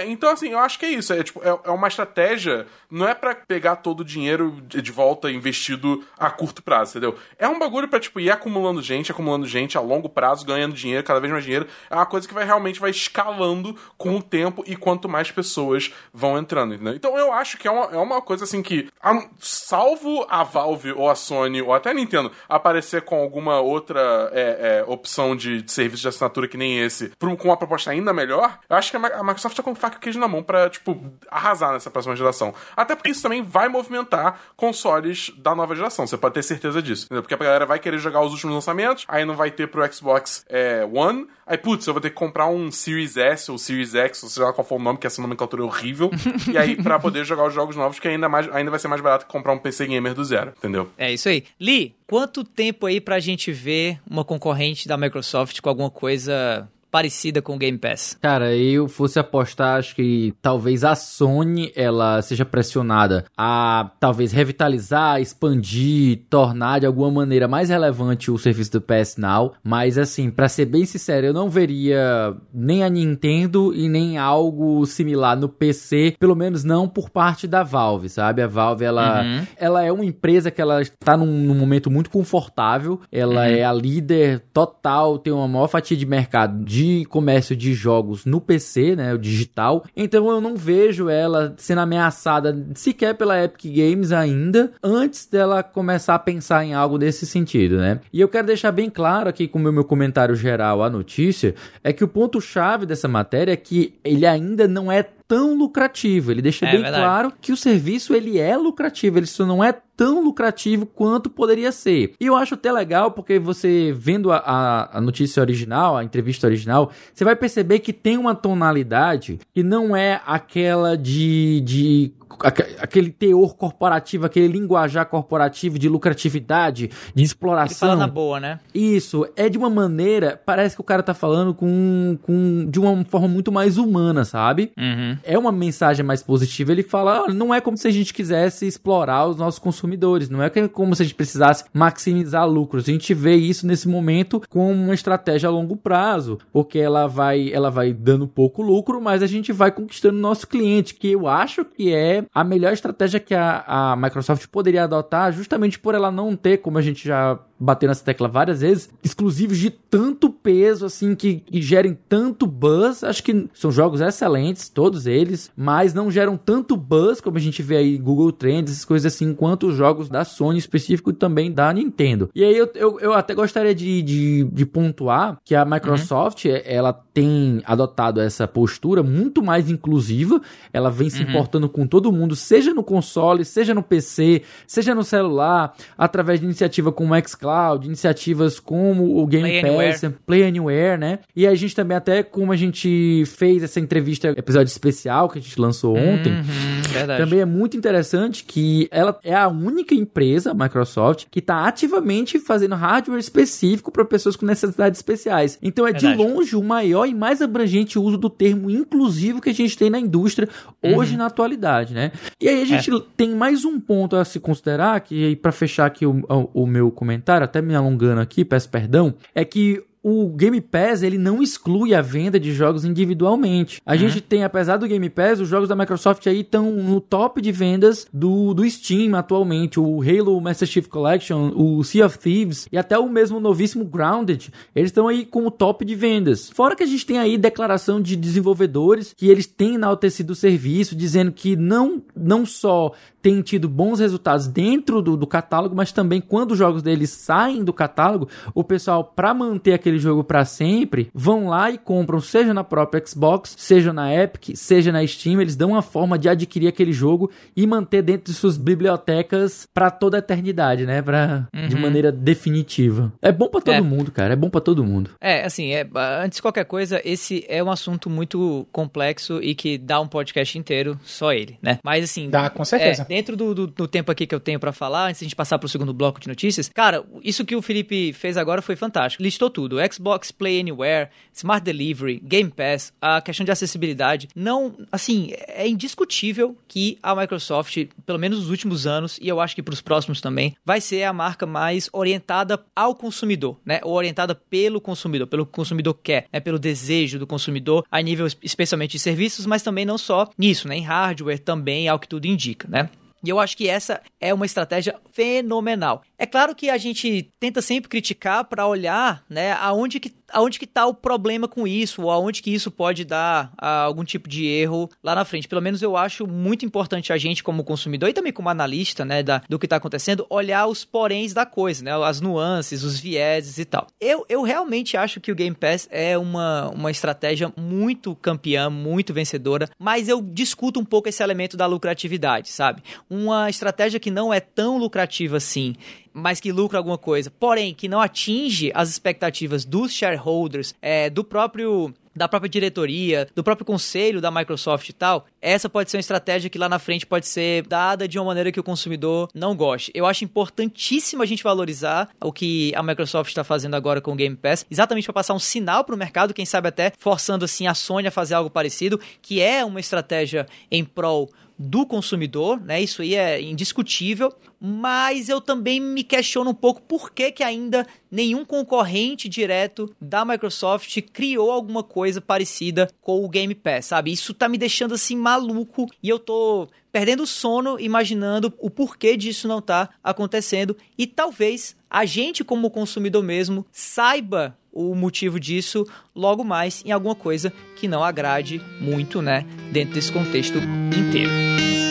é- então, assim, eu acho que é isso. É, tipo, é, é uma estratégia. Não é pra pegar todo o dinheiro de de volta investido a curto prazo, entendeu? É um bagulho pra, tipo, ir acumulando gente, acumulando gente a longo prazo, ganhando dinheiro, cada vez mais dinheiro. É uma coisa que vai realmente vai escalando com o tempo e quanto mais pessoas vão entrando, entendeu? Então eu acho que é uma, é uma coisa assim que, a- salvo a Valve ou a Sony ou até a Nintendo aparecer com alguma outra é, é, opção de, de serviço de assinatura que nem esse, com uma proposta ainda melhor, eu acho que a a Microsoft tá com faca e queijo na mão pra, tipo, arrasar nessa próxima geração. Até porque isso também vai movimentar consoles da nova geração, você pode ter certeza disso. Entendeu? Porque a galera vai querer jogar os últimos lançamentos, aí não vai ter pro Xbox é, One, aí, putz, eu vou ter que comprar um Series S ou Series X, ou seja lá qual for o nome, que essa nomenclatura é horrível, e aí pra poder jogar os jogos novos, que ainda, mais, ainda vai ser mais barato que comprar um PC Gamer do zero, entendeu? É isso aí. Lee, quanto tempo aí pra gente ver uma concorrente da Microsoft com alguma coisa parecida com o Game Pass? Cara, eu fosse apostar, acho que talvez a Sony ela seja pressionada a talvez revitalizar, expandir, tornar de alguma maneira mais relevante o serviço do PS Now. Mas assim, pra ser bem sincero, eu não veria nem a Nintendo e nem algo similar no PC, pelo menos não por parte da Valve, sabe? A Valve ela, Uhum. ela é uma empresa que ela está num, num momento muito confortável. Ela é a líder total, tem uma maior fatia de mercado de comércio de jogos no PC, né, o digital. Então eu não vejo ela sendo ameaçada sequer pela Epic Games ainda, antes dela começar a pensar em algo desse sentido, né? E eu quero deixar bem claro aqui com o meu comentário geral à notícia, é que o ponto chave dessa matéria é que ele ainda não é tão lucrativo. Ele deixa É bem verdade. claro que o serviço ele é lucrativo, ele só não é tão lucrativo quanto poderia ser. E eu acho até legal porque você vendo a, a, a notícia original, a entrevista original, você vai perceber que tem uma tonalidade que não é aquela de, de aquele teor corporativo, aquele linguajar corporativo de lucratividade, de Ele exploração. fala na boa, né? Isso, é de uma maneira, parece que o cara tá falando com, com de uma forma muito mais humana, sabe? Uhum. É uma mensagem mais positiva. Ele fala, "Ah, não é como se a gente quisesse explorar os nossos consumidores, não é que- como se a gente precisasse maximizar lucros. A gente vê isso nesse momento como uma estratégia a longo prazo, porque ela vai, ela vai dando pouco lucro, mas a gente vai conquistando o nosso cliente, que eu acho que é a melhor estratégia que a, a Microsoft poderia adotar, justamente por ela não ter, como a gente já bateu nessa tecla várias vezes, exclusivos de tanto peso, assim, que, que gerem tanto buzz. Acho que são jogos excelentes, todos eles, mas não geram tanto buzz como a gente vê aí Google Trends, essas coisas assim, quanto os jogos da Sony específico e também da Nintendo. E aí eu, eu, eu até gostaria de, de, de pontuar que a Microsoft, ela tem adotado essa postura muito mais inclusiva, ela vem se importando com todo mundo, seja no console, seja no PC, seja no celular, através de iniciativa como o xCloud, iniciativas como o Game Play Pass, Play Anywhere, né? E a gente também até como a gente fez essa entrevista, episódio especial que a gente lançou ontem, Uhum. Verdade. Também é muito interessante que ela é a única empresa, a Microsoft, que está ativamente fazendo hardware específico para pessoas com necessidades especiais. Então é Verdade. de longe o maior e mais abrangente uso do termo inclusivo que a gente tem na indústria hoje Uhum. na atualidade, né? E aí a gente É. tem mais um ponto a se considerar, que para fechar aqui o, o, o meu comentário, até me alongando aqui, peço perdão, é que o Game Pass ele não exclui a venda de jogos individualmente. A gente tem, apesar do Game Pass, os jogos da Microsoft aí estão no top de vendas do, do Steam atualmente. O Halo Master Chief Collection, o Sea of Thieves e até o mesmo novíssimo Grounded, eles estão aí como top de vendas. Fora que a gente tem aí declaração de desenvolvedores que eles têm enaltecido o serviço, dizendo que não, não só tem tido bons resultados dentro do, do catálogo, mas também quando os jogos deles saem do catálogo, o pessoal, para manter aquele jogo para sempre, vão lá e compram, seja na própria Xbox, seja na Epic, seja na Steam, eles dão uma forma de adquirir aquele jogo e manter dentro de suas bibliotecas para toda a eternidade, né? Pra, De Uhum. maneira definitiva. É bom para todo É. mundo, cara. É bom para todo mundo. É, assim, é, antes de qualquer coisa, esse é um assunto muito complexo e que dá um podcast inteiro, só ele, né? Mas assim. Dá, com certeza. é, dentro do, do- do tempo aqui que eu tenho pra falar, antes de a gente passar pro segundo bloco de notícias, cara, isso que o Felipe fez agora foi fantástico. Listou tudo: Xbox Play Anywhere, Smart Delivery, Game Pass, a questão de acessibilidade. Não, assim, é indiscutível que a Microsoft, pelo menos nos últimos anos, e eu acho que pros próximos também, vai ser a marca mais orientada ao consumidor, né? Ou orientada pelo consumidor, pelo que o consumidor quer, né? Pelo desejo do consumidor, a nível es- especialmente de serviços, mas também não só nisso, né? Em hardware também, ao que tudo indica, né? E eu acho que essa é uma estratégia fenomenal. É claro que a gente tenta sempre criticar para olhar, né, aonde que aonde que tá o problema com isso, ou aonde que isso pode dar ah, algum tipo de erro lá na frente. Pelo menos eu acho muito importante a gente como consumidor e também como analista, né, da, do que tá acontecendo, olhar os poréns da coisa, né, as nuances, os vieses e tal. Eu, eu realmente acho que o Game Pass é uma, uma estratégia muito campeã, muito vencedora, mas eu discuto um pouco esse elemento da lucratividade, sabe? Uma estratégia que não é tão lucrativa assim, mas que lucra alguma coisa, porém que não atinge as expectativas dos shareholders, é, do próprio da própria diretoria, do próprio conselho da Microsoft e tal, essa pode ser uma estratégia que lá na frente pode ser dada de uma maneira que o consumidor não goste. Eu acho importantíssimo a gente valorizar o que a Microsoft está fazendo agora com o Game Pass, exatamente para passar um sinal para o mercado, quem sabe até forçando assim a Sony a fazer algo parecido, que é uma estratégia em prol do consumidor, né? Isso aí é indiscutível, mas eu também me questiono um pouco por que, que ainda nenhum concorrente direto da Microsoft criou alguma coisa parecida com o Game Pass, sabe? Isso tá me deixando assim maluco e eu tô perdendo o sono imaginando o porquê disso não tá acontecendo e talvez a gente como consumidor mesmo saiba o motivo disso logo mais em alguma coisa que não agrade muito, né, dentro desse contexto inteiro.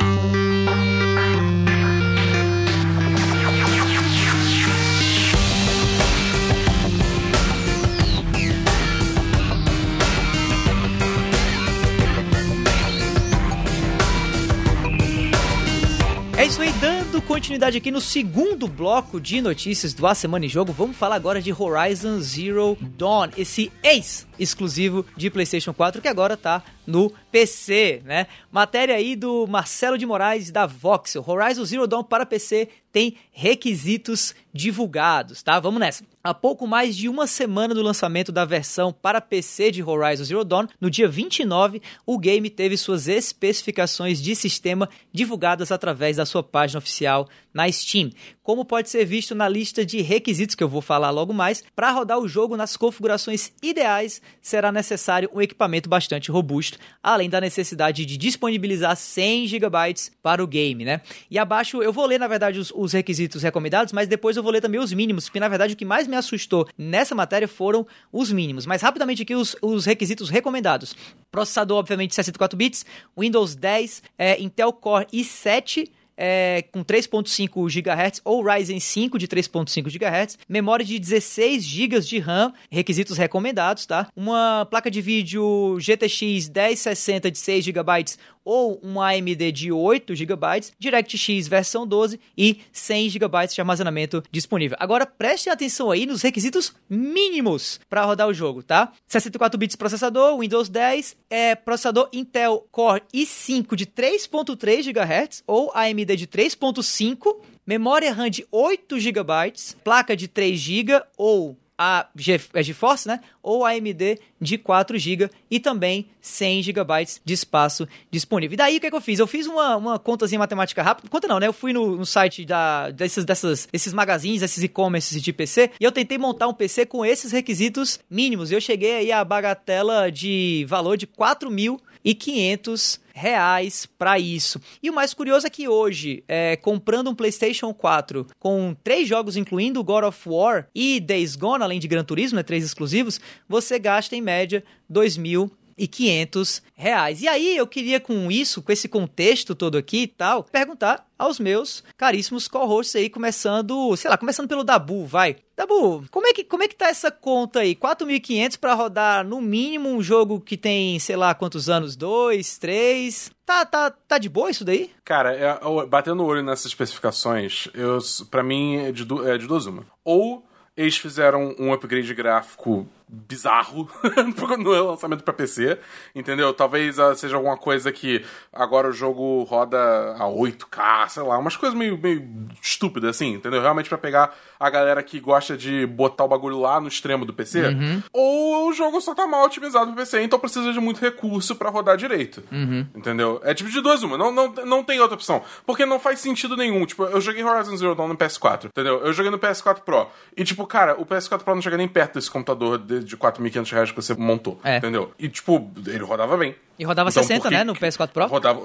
Dando continuidade aqui no segundo bloco de notícias do A Semana em Jogo, vamos falar agora de Horizon Zero Dawn, esse ex-exclusivo de PlayStation 4 que agora tá no PC, né? Matéria aí do Marcelo de Moraes da Voxel. Horizon Zero Dawn para PC tem requisitos divulgados, tá? Vamos nessa. Há pouco mais de uma semana do lançamento da versão para PC de Horizon Zero Dawn, no dia 29, o game teve suas especificações de sistema divulgadas através da sua página oficial na Steam. Como pode ser visto na lista de requisitos que eu vou falar logo mais, para rodar o jogo nas configurações ideais, será necessário um equipamento bastante robusto, além da necessidade de disponibilizar 100 GB para o game, né? E abaixo eu vou ler, na verdade, os, os requisitos recomendados, mas depois eu vou ler também os mínimos, porque na verdade o que mais me assustou nessa matéria foram os mínimos. Mas rapidamente aqui os, os requisitos recomendados. Processador, obviamente, 64 bits, Windows 10, é, Intel Core i7, é, com 3.5 GHz ou Ryzen 5 de 3.5 GHz, memória de 16 GB de RAM, requisitos recomendados, tá? Uma placa de vídeo GTX 1060 de 6 GB ou um AMD de 8 GB, DirectX versão 12 e 100 GB de armazenamento disponível. Agora prestem atenção aí nos requisitos mínimos para rodar o jogo, tá? 64 bits processador, Windows 10, é processador Intel Core i5 de 3.3 GHz ou AMD de 3.5 memória RAM de 8 GB, placa de 3 GB ou a é GeForce, né? Ou a AMD de 4 GB e também 100 GB de espaço disponível. E daí o que, é que eu fiz? Eu fiz uma, uma contazinha matemática rápida. Conta não, né? Eu fui no, no site da, desses, dessas, desses magazines, esses e-commerces de PC e eu tentei montar um PC com esses requisitos mínimos. Eu cheguei aí a bagatela de valor de 4 mil e 500 reais para isso. E o mais curioso é que hoje, é, comprando um PlayStation 4 com três jogos, incluindo God of War e Days Gone, além de Gran Turismo, né, três exclusivos, você gasta em média 2 mil e 500 reais. E aí eu queria com isso, com esse contexto todo aqui e tal, perguntar aos meus caríssimos co-hosts aí, começando, sei lá, começando pelo Dabu, vai. Dabu, como é que, como é que tá essa conta aí? 4.500 para rodar no mínimo um jogo que tem, sei lá, quantos anos? Dois, três? Tá, tá, tá de boa isso daí? Cara, é, batendo o olho nessas especificações, eu, pra mim é de, é de duas uma. Ou eles fizeram um upgrade gráfico bizarro no lançamento para PC, entendeu? Talvez uh, seja alguma coisa que agora o jogo roda a 8K, sei lá, umas coisas meio, meio estúpidas assim, entendeu? Realmente para pegar a galera que gosta de botar o bagulho lá no extremo do PC, uhum. ou o jogo só tá mal otimizado pro PC, então precisa de muito recurso para rodar direito, uhum. entendeu? É tipo de duas uma, não, não, não tem outra opção, porque não faz sentido nenhum, tipo, eu joguei Horizon Zero Dawn no PS4, entendeu? Eu joguei no PS4 Pro, e tipo, cara, o PS4 Pro não chega nem perto desse computador de, de 4.500 reais que você montou, é. entendeu? E tipo, ele rodava bem. E rodava então, 60, né, no PS4 Pro? Rodava.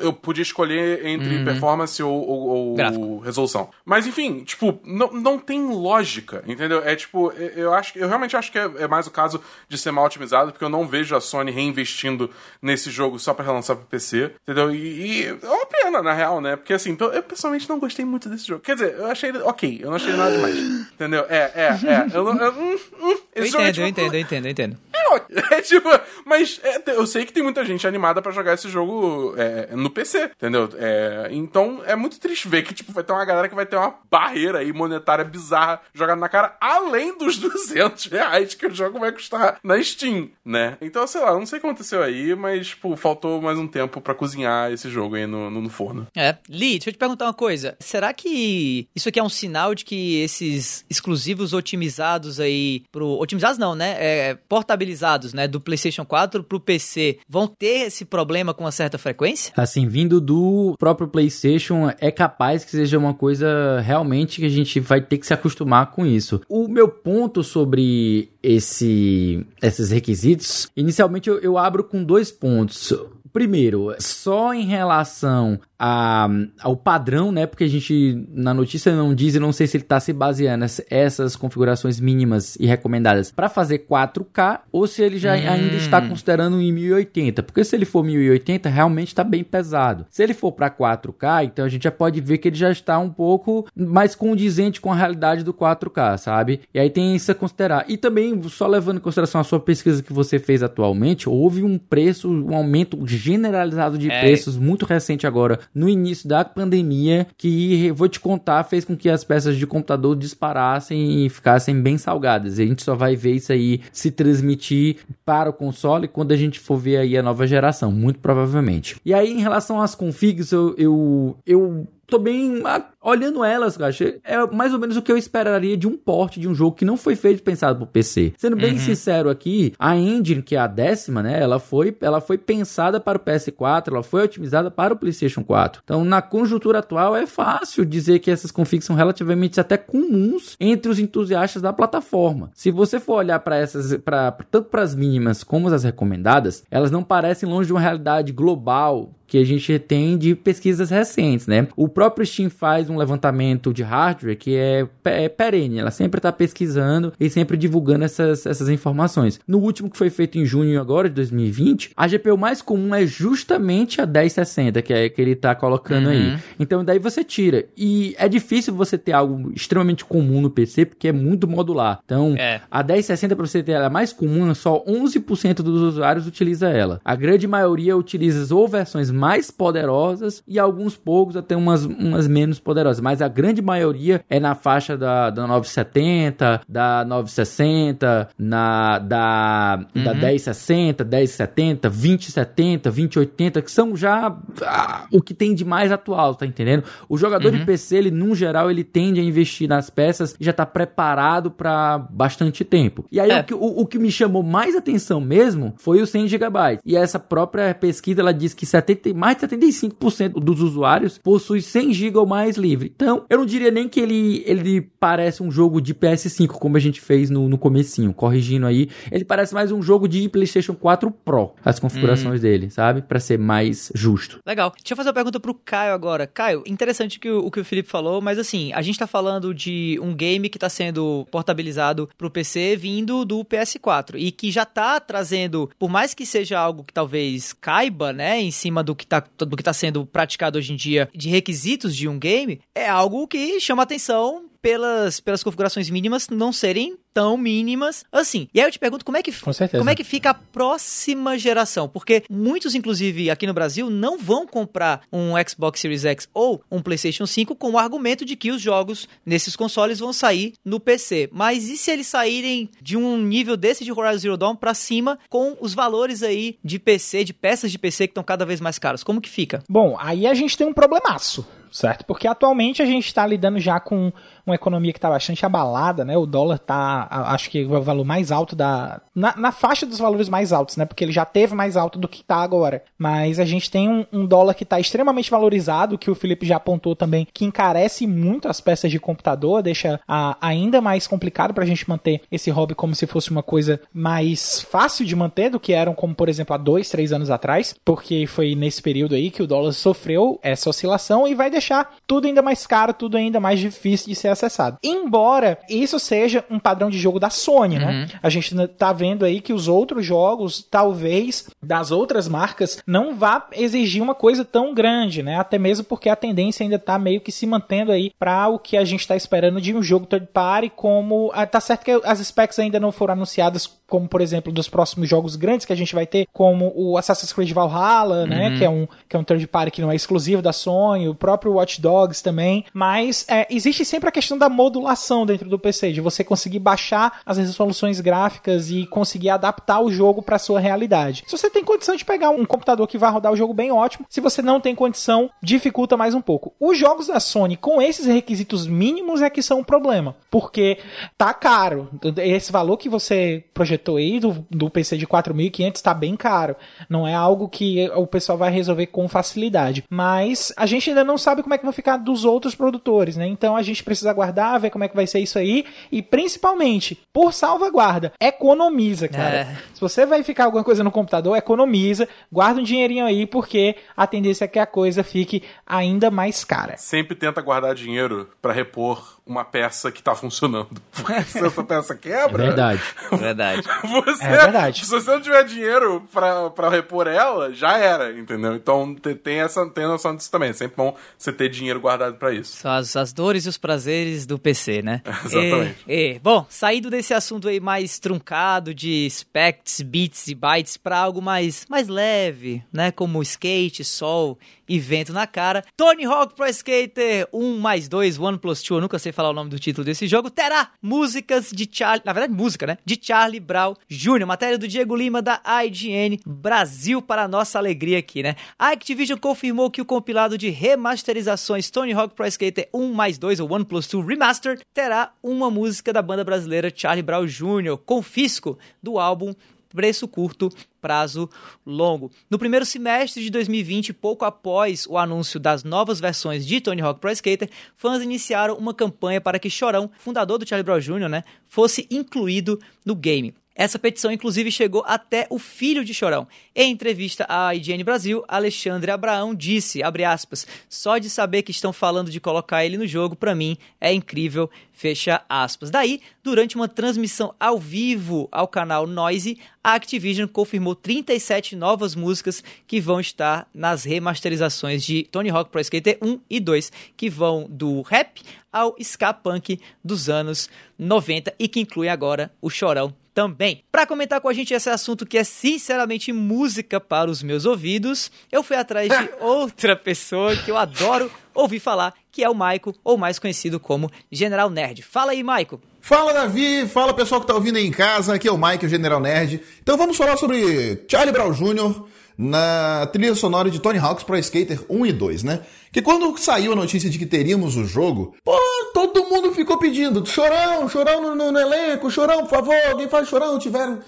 Eu podia escolher entre uhum. performance ou, ou, ou resolução. Mas enfim, tipo, não, não tem lógica, entendeu? É tipo, eu acho eu realmente acho que é, é, mais o caso de ser mal otimizado, porque eu não vejo a Sony reinvestindo nesse jogo só para relançar pro PC, entendeu? E, e, é uma pena, na real, né? Porque assim, eu pessoalmente não gostei muito desse jogo. Quer dizer, eu achei ele ok, eu não achei nada demais. entendeu? É, é, é. Eu, eu, hum, hum, eu entendo, tipo, eu entendo, eu entendo, eu entendo. É, é tipo, mas é, eu sei que tem muita gente animada para jogar esse jogo é, no PC, entendeu? É, então é muito triste ver que tipo, vai ter uma galera que vai ter uma barreira aí monetária bizarra jogada na cara, além dos 200 reais que o jogo vai custar na Steam, né? Então, sei lá, não sei o que aconteceu aí, mas, tipo, faltou mais um tempo para cozinhar esse jogo aí no, no, no, forno. É. Lee, deixa eu te perguntar uma coisa. Será que isso aqui é um sinal de que esses exclusivos otimizados aí pro... Otimizados não, né? É, portabilizados, né? Do PlayStation 4 pro PC vão ter esse problema com uma certa frequência? Assim, vindo do próprio PlayStation, é capaz que seja uma coisa realmente que a gente vai ter que se acostumar com isso. O meu ponto sobre esse, esses requisitos, inicialmente eu, eu abro com dois pontos. Primeiro, só em relação a, ao padrão, né? Porque a gente na notícia não diz, e não sei se ele está se baseando essas configurações mínimas e recomendadas para fazer 4K ou se ele já hum. ainda está considerando em 1080. Porque se ele for 1080, realmente está bem pesado. Se ele for para 4K, então a gente já pode ver que ele já está um pouco mais condizente com a realidade do 4K, sabe? E aí tem isso a considerar. E também, só levando em consideração a sua pesquisa que você fez atualmente, houve um preço, um aumento generalizado de é. preços muito recente agora no início da pandemia, que vou te contar, fez com que as peças de computador disparassem e ficassem bem salgadas. E a gente só vai ver isso aí se transmitir para o console quando a gente for ver aí a nova geração, muito provavelmente. E aí, em relação às configs, eu, eu, eu tô bem olhando elas, cara, é mais ou menos o que eu esperaria de um porte de um jogo que não foi feito pensado pro PC. Sendo bem uhum. sincero aqui, a engine, que é a décima, né, ela foi, ela foi pensada para o PS4, ela foi otimizada para o PlayStation 4. Então, na conjuntura atual, é fácil dizer que essas configs são relativamente até comuns entre os entusiastas da plataforma. Se você for olhar para essas, pra, tanto para as mínimas como as recomendadas, elas não parecem longe de uma realidade global que a gente tem de pesquisas recentes, né? O próprio Steam faz um levantamento de hardware que é, é perene, ela sempre está pesquisando e sempre divulgando essas, essas informações. No último que foi feito em junho agora de 2020, a GPU mais comum é justamente a 1060, que é que ele está colocando uhum. aí. Então daí você tira. E é difícil você ter algo extremamente comum no PC, porque é muito modular. Então, é. a 1060 para você ter ela mais comum, só 11% dos usuários utiliza ela. A grande maioria utiliza ou versões mais poderosas e alguns poucos até umas, umas menos poderosas, mas a grande maioria é na faixa da, da 970, da 960, na, da, uhum. da 1060, 1070, 2070, 2080, que são já ah, o que tem de mais atual, tá entendendo? O jogador uhum. de PC, ele, num geral, ele tende a investir nas peças e já tá preparado para bastante tempo. E aí, é. o, que, o, o que me chamou mais atenção mesmo foi o 100 GB. E essa própria pesquisa, ela diz que 70, mais de 75% dos usuários possui 100 GB ou mais livre. Então, eu não diria nem que ele, ele parece um jogo de PS5, como a gente fez no, no comecinho, corrigindo aí. Ele parece mais um jogo de PlayStation 4 Pro, as configurações hum. dele, sabe? Para ser mais justo. Legal. Deixa eu fazer uma pergunta pro Caio agora. Caio, interessante que o, o que o Felipe falou, mas assim, a gente tá falando de um game que tá sendo portabilizado pro PC vindo do PS4 e que já tá trazendo, por mais que seja algo que talvez caiba, né, em cima do que tá, do que tá sendo praticado hoje em dia de requisitos de um game, é algo que chama atenção pelas, pelas configurações mínimas não serem tão mínimas assim. E aí eu te pergunto como é que como é que fica a próxima geração? Porque muitos inclusive aqui no Brasil não vão comprar um Xbox Series X ou um PlayStation 5 com o argumento de que os jogos nesses consoles vão sair no PC. Mas e se eles saírem de um nível desse de Horizon Zero Dawn para cima com os valores aí de PC, de peças de PC que estão cada vez mais caros? Como que fica? Bom, aí a gente tem um problemaço certo? Porque atualmente a gente está lidando já com uma economia que está bastante abalada, né? O dólar está, acho que o valor mais alto da. Na, na, faixa dos valores mais altos, né? Porque ele já teve mais alto do que está agora. Mas a gente tem um, um dólar que está extremamente valorizado, que o Felipe já apontou também, que encarece muito as peças de computador, deixa a, ainda mais complicado para a gente manter esse hobby como se fosse uma coisa mais fácil de manter do que eram, como por exemplo, há dois, três anos atrás, porque foi nesse período aí que o dólar sofreu essa oscilação e vai deixar tudo ainda mais caro, tudo ainda mais difícil de ser acessado. Embora isso seja um padrão de jogo da Sony, né? uhum. né? A gente tá vendo aí que os outros jogos, talvez das outras marcas, não vá exigir uma coisa tão grande, né? Até mesmo porque a tendência ainda tá meio que se mantendo aí para o que a gente tá esperando de um jogo third party, como ah, tá certo que as specs ainda não foram anunciadas como por exemplo dos próximos jogos grandes que a gente vai ter, como o Assassin's Creed Valhalla, né, uhum. né, que é um que é um third party que não é exclusivo da Sony, o próprio Watch Dogs também, mas é, existe sempre a questão da modulação dentro do PC, de você conseguir baixar as resoluções gráficas e conseguir adaptar o jogo para sua realidade. Se você tem condição de pegar um computador que vai rodar o jogo bem ótimo, se você não tem condição, dificulta mais um pouco. Os jogos da Sony com esses requisitos mínimos é que são um problema, porque tá caro. Esse valor que você projetou aí do, do PC de 4.500 tá bem caro. Não é algo que o pessoal vai resolver com facilidade. Mas a gente ainda não sabe como é que vão ficar dos outros produtores, né? Então a gente precisa aguardar, ver como é que vai ser isso aí. E principalmente, por salvaguarda, economiza, cara. É. Se você vai ficar alguma coisa no computador, economiza, guarda um dinheirinho aí, porque a tendência é que a coisa fique ainda mais cara. Sempre tenta guardar dinheiro para repor uma peça que tá funcionando. se essa peça quebra. É verdade. verdade. Você, é verdade. Se você não tiver dinheiro pra, pra repor ela, já era, entendeu? Então tem essa tem noção disso também. É sempre bom você ter dinheiro guardado para isso. São as, as dores e os prazeres do PC, né? Exatamente. E, e, bom, saído desse assunto aí mais truncado de specs, bits e bytes para algo mais, mais leve, né? Como skate, sol e vento na cara. Tony Hawk Pro Skater 1 mais 2, One Plus 2, eu nunca sei falar o nome do título desse jogo, terá músicas de Charlie, na verdade música, né? De Charlie Brown Jr., matéria do Diego Lima da IGN Brasil para nossa alegria aqui, né? A Activision confirmou que o compilado de remasterizações Tony Hawk Pro Skater 1 mais 2 ou One Plus 2 Remastered terá uma música da banda brasileira Charlie Brown Jr., Confisco, do álbum preço curto, prazo longo. No primeiro semestre de 2020, pouco após o anúncio das novas versões de Tony Hawk Pro Skater, fãs iniciaram uma campanha para que Chorão, fundador do Charlie Brown Jr., né, fosse incluído no game. Essa petição, inclusive, chegou até o filho de Chorão. Em entrevista à IGN Brasil, Alexandre Abraão disse, aspas, só de saber que estão falando de colocar ele no jogo, para mim, é incrível, fecha aspas. Daí, durante uma transmissão ao vivo ao canal Noise, a Activision confirmou 37 novas músicas que vão estar nas remasterizações de Tony Hawk Pro Skater 1 e 2, que vão do rap ao ska punk dos anos 90 e que inclui agora o Chorão também. Para comentar com a gente esse assunto que é sinceramente música para os meus ouvidos, eu fui atrás de outra pessoa que eu adoro ouvir falar, que é o Maico, ou mais conhecido como General Nerd. Fala aí, Maico. Fala, Davi. Fala, pessoal que tá ouvindo aí em casa. Aqui é o Mike, o General Nerd. Então vamos falar sobre Charlie Brown Jr., na trilha sonora de Tony Hawk's Pro Skater 1 e 2, né? Que quando saiu a notícia de que teríamos o jogo, pô, todo mundo ficou pedindo, chorão, chorão no, no, no elenco, chorão, por favor, alguém faz chorão, tiveram...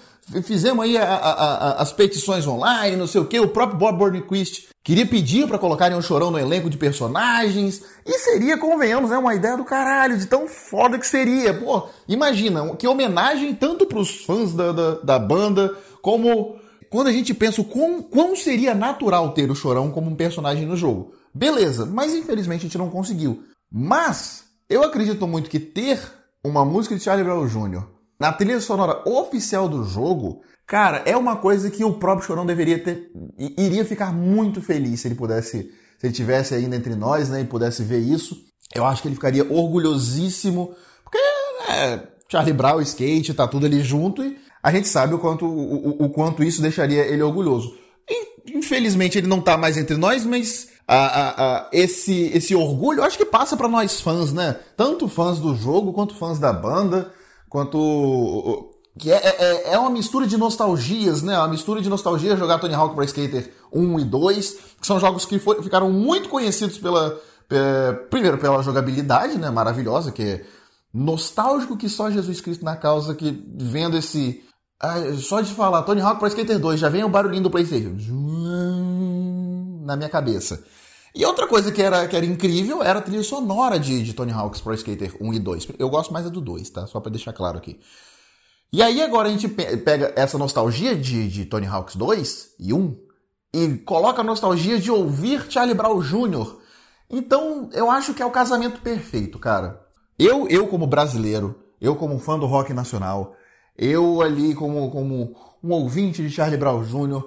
Fizemos aí a, a, a, as petições online, não sei o que, o próprio Bob Burnquist queria pedir para colocarem um chorão no elenco de personagens, e seria, convenhamos, né, uma ideia do caralho, de tão foda que seria. Pô, imagina, que homenagem tanto pros fãs da, da, da banda, como quando a gente pensa o quão, quão seria natural ter o Chorão como um personagem no jogo. Beleza, mas infelizmente a gente não conseguiu. Mas eu acredito muito que ter uma música de Charlie Brown Jr. na trilha sonora oficial do jogo, cara, é uma coisa que o próprio Chorão deveria ter. iria ficar muito feliz se ele pudesse. Se ele tivesse ainda entre nós, né, e pudesse ver isso. Eu acho que ele ficaria orgulhosíssimo. Porque, né, Charlie Brown, skate, tá tudo ali junto e a gente sabe o quanto, o, o quanto isso deixaria ele orgulhoso. Infelizmente ele não tá mais entre nós, mas a, a, a, esse, esse orgulho, acho que passa para nós fãs, né? Tanto fãs do jogo, quanto fãs da banda, quanto. Que é, é, é uma mistura de nostalgias, né? Uma mistura de nostalgia jogar Tony Hawk Pro Skater 1 e 2, que são jogos que foi, ficaram muito conhecidos pela. primeiro, pela jogabilidade, né? Maravilhosa, que é nostálgico que só Jesus Cristo na causa, que vendo esse ah, só de falar Tony Hawk Pro Skater 2, já vem o barulhinho do PlayStation na minha cabeça. E outra coisa que era, que era incrível era a trilha sonora de, de Tony Hawk's Pro Skater 1 e 2. Eu gosto mais do 2, tá? Só pra deixar claro aqui. E aí agora a gente pega essa nostalgia de, de Tony Hawk's 2 e 1 e coloca a nostalgia de ouvir Charlie Brown Jr. Então eu acho que é o casamento perfeito, cara. Eu, eu como brasileiro, eu como fã do rock nacional, eu ali, como, como um ouvinte de Charlie Brown Jr.,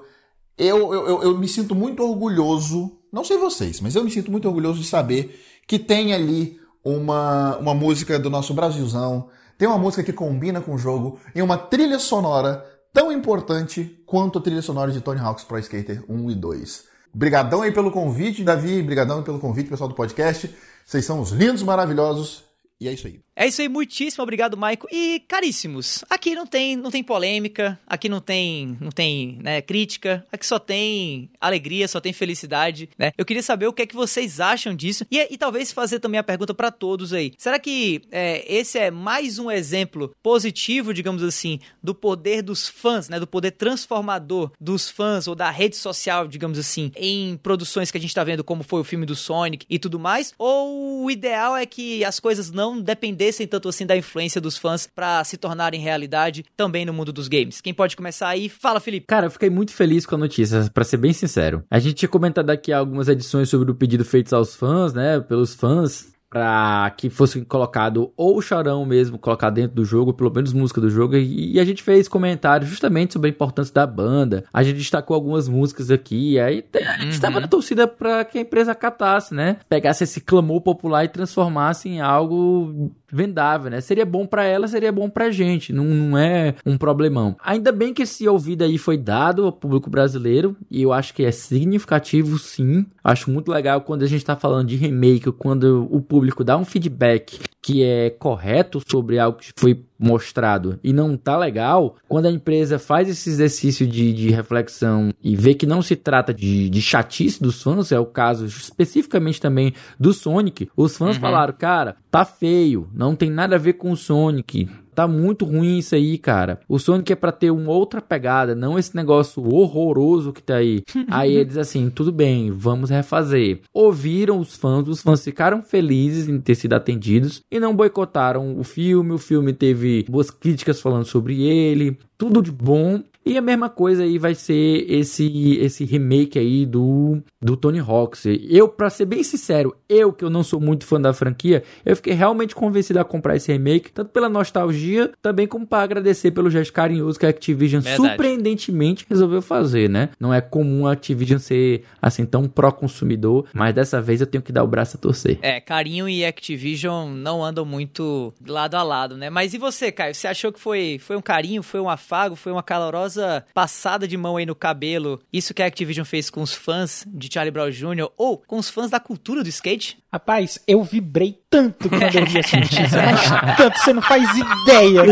eu, eu, eu me sinto muito orgulhoso, não sei vocês, mas eu me sinto muito orgulhoso de saber que tem ali uma, uma música do nosso Brasilzão, tem uma música que combina com o jogo e uma trilha sonora tão importante quanto a trilha sonora de Tony Hawk's Pro Skater 1 e 2. Brigadão aí pelo convite, Davi, brigadão pelo convite, pessoal do podcast. Vocês são os lindos, maravilhosos e é isso aí. É isso aí, muitíssimo obrigado, Maico. E caríssimos, aqui não tem, não tem polêmica, aqui não tem, não tem, né, crítica, aqui só tem alegria, só tem felicidade, né? Eu queria saber o que é que vocês acham disso e, e talvez fazer também a pergunta para todos aí. Será que é, esse é mais um exemplo positivo, digamos assim, do poder dos fãs, né, do poder transformador dos fãs ou da rede social, digamos assim, em produções que a gente tá vendo como foi o filme do Sonic e tudo mais? Ou o ideal é que as coisas não dependem dependessem tanto assim da influência dos fãs para se tornarem realidade também no mundo dos games. Quem pode começar aí? Fala, Felipe. Cara, eu fiquei muito feliz com a notícia, para ser bem sincero. A gente tinha comentado aqui algumas edições sobre o pedido feito aos fãs, né, pelos fãs para que fosse colocado ou o Chorão mesmo colocado dentro do jogo, pelo menos música do jogo, e, e, a gente fez comentários justamente sobre a importância da banda. A gente destacou algumas músicas aqui, aí a gente estava uhum. na torcida para que a empresa catasse, né? Pegasse esse clamor popular e transformasse em algo vendável, né? Seria bom para ela, seria bom pra gente, não, não é um problemão. Ainda bem que esse ouvido aí foi dado ao público brasileiro, e eu acho que é significativo sim. Acho muito legal quando a gente tá falando de remake, quando o público dá um feedback que é correto sobre algo que foi mostrado e não tá legal, quando a empresa faz esse exercício de, de reflexão e vê que não se trata de, de chatice dos fãs, é o caso especificamente também do Sonic, os fãs uhum. falaram, cara, tá feio, não tem nada a ver com o Sonic, Tá muito ruim isso aí, cara. O Sonic é pra ter uma outra pegada, não esse negócio horroroso que tá aí. aí eles assim, tudo bem, vamos refazer. Ouviram os fãs, os fãs ficaram felizes em ter sido atendidos e não boicotaram o filme. O filme teve boas críticas falando sobre ele, tudo de bom. E a mesma coisa aí vai ser esse esse remake aí do, do Tony Hawks. Eu, pra ser bem sincero, eu que eu não sou muito fã da franquia, eu fiquei realmente convencido a comprar esse remake, tanto pela nostalgia, também como para agradecer pelo gesto carinhoso que a Activision Verdade. surpreendentemente resolveu fazer, né? Não é comum a Activision ser assim tão pró-consumidor, mas dessa vez eu tenho que dar o braço a torcer. É, Carinho e Activision não andam muito lado a lado, né? Mas e você, Caio? Você achou que foi, foi um carinho, foi um afago, foi uma calorosa passada de mão aí no cabelo? Isso que a Activision fez com os fãs de Charlie Brown Jr. ou com os fãs da cultura do skate? Rapaz, eu vibrei tanto quando eu vi essa notícia, mas tanto, você não faz ideia.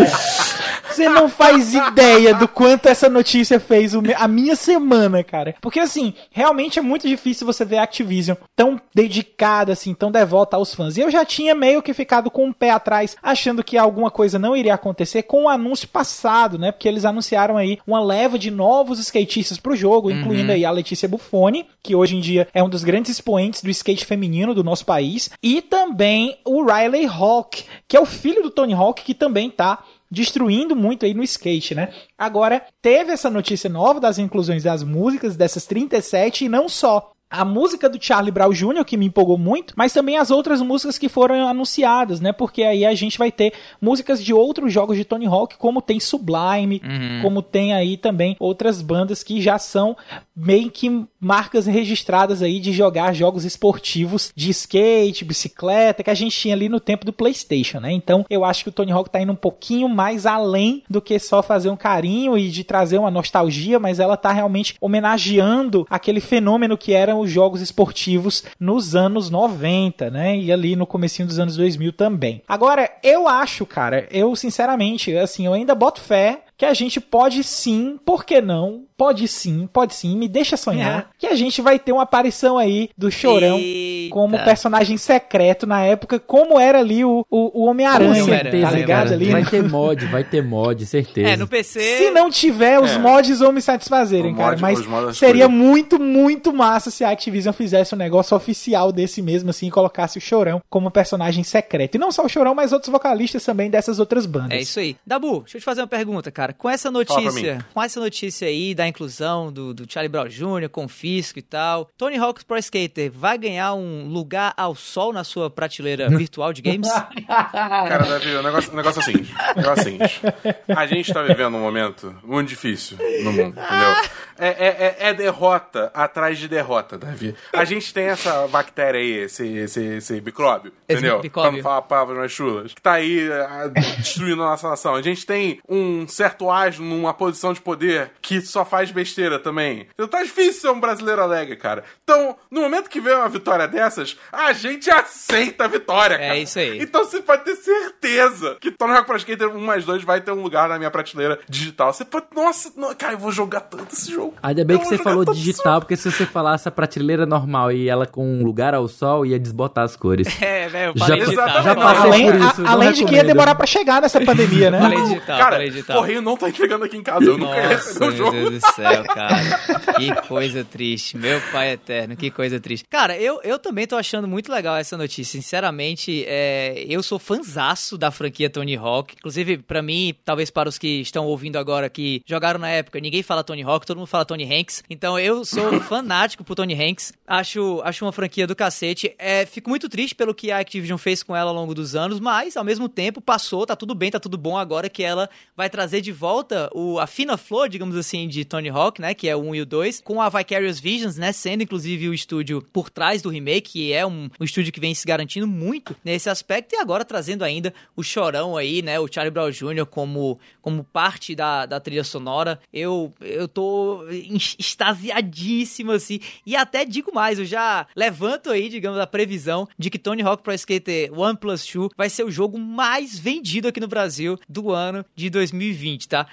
Você não faz ideia do quanto essa notícia fez a minha semana, cara. Porque assim, realmente é muito difícil você ver a Activision tão dedicada, assim, tão devota aos fãs. E eu já tinha meio que ficado com o pé atrás, achando que alguma coisa não iria acontecer com o anúncio passado, né? Porque eles anunciaram aí uma leva de novos skatistas pro jogo, incluindo aí a Letícia Buffoni, que hoje em dia é um dos grandes expoentes do skate feminino do nosso país, e também o Riley Hawk, que é o filho do Tony Hawk, que também tá destruindo muito aí no skate, né? Agora, teve essa notícia nova das inclusões das músicas dessas 37 e não só. A música do Charlie Brown Jr., que me empolgou muito, mas também as outras músicas que foram anunciadas, né? Porque aí a gente vai ter músicas de outros jogos de Tony Hawk, como tem Sublime, como tem aí também outras bandas que já são meio que marcas registradas aí de jogar jogos esportivos de skate, bicicleta, que a gente tinha ali no tempo do PlayStation, né? Então eu acho que o Tony Hawk tá indo um pouquinho mais além do que só fazer um carinho e de trazer uma nostalgia, mas ela tá realmente homenageando aquele fenômeno que os jogos esportivos nos anos 90, né? E ali no comecinho dos anos 2000 também. Agora, eu acho, cara, eu sinceramente, assim, eu ainda boto fé que a gente pode sim, por que não? Pode sim, pode sim, me deixa sonhar. Que a gente vai ter uma aparição aí do Chorão Eita. como personagem secreto na época, como era ali o, o, o Homem-Aranha, Com certeza, tá ligado ali? Vai ter mod, vai ter mod, certeza. É, no PC. Se não tiver, os É. mods vão me satisfazerem, O cara. mod- Mas seria escolhidos. muito, muito massa se a Activision fizesse um negócio oficial desse mesmo, assim, e colocasse o Chorão como personagem secreto. E não só o Chorão, mas outros vocalistas também dessas outras bandas. É isso aí. Dabu, deixa eu te fazer uma pergunta, cara. Com essa notícia, com essa notícia aí da inclusão do, do Charlie Brown Jr., Confisco e tal, Tony Hawk's Pro Skater vai ganhar um lugar ao sol na sua prateleira virtual de games? Cara, Davi, o negócio, o negócio é o seguinte. O negócio é o seguinte. A gente tá vivendo um momento muito difícil no mundo, entendeu? É, é, é, é derrota atrás de derrota, Davi. A gente tem essa bactéria aí, esse, esse, esse micróbio, Esse entendeu? micróbio. Vamos falar palavras mais chulas. Que tá aí ah, destruindo a nossa nação. A gente tem um certo asno numa posição de poder que só faz besteira também. Então tá difícil ser um brasileiro alegre, cara. Então, no momento que vem uma vitória dessas, a gente aceita a vitória, É cara. isso aí. Então você pode ter certeza que Tony Hawk Pro Skater 1 mais 2 vai ter um lugar na minha prateleira digital. Você pode. Nossa, não- cara, eu vou jogar tanto esse jogo. Ainda bem Eu que você falou digital, porque se você falasse a prateleira normal e ela com um lugar ao sol, ia desbotar as cores. É, velho, eu Já- digital. Já Não, passei Além, por a- isso, não além de que ia demorar pra chegar nessa pandemia, né? Falei digital, Cara, falei digital. correio não tá entregando aqui em casa. Eu nunca Nossa, o meu jogo. Deus céu, cara. Que coisa triste. Meu pai eterno, que coisa triste. Cara, eu, eu também tô achando muito legal essa notícia. Sinceramente, é, eu sou fanzaço da franquia Tony Hawk. Inclusive, pra mim, talvez para os que estão ouvindo agora que jogaram na época, ninguém fala Tony Hawk, todo mundo fala Tony Hanks. Então eu sou fanático por Tony Hanks. Acho, acho uma franquia do cacete. É, fico muito triste pelo que a Activision fez com ela ao longo dos anos, mas ao mesmo tempo passou, tá tudo bem, tá tudo bom agora que ela vai trazer de volta o, a fina flor, digamos assim, de Tony Hawk, né? Que é o 1 e o 2, com a Vicarious Visions, né? Sendo inclusive o estúdio por trás do remake, que é um, um estúdio que vem se garantindo muito nesse aspecto, e agora trazendo ainda o Chorão aí, né? O Charlie Brown Jr. como, como parte da, da trilha sonora. Eu, eu tô ex- extasiadíssimo, assim. E até digo mais, eu já levanto aí, digamos, a previsão de que Tony Hawk Pro Skater One Plus 2 vai ser o jogo mais vendido aqui no Brasil do ano de 2020, tá?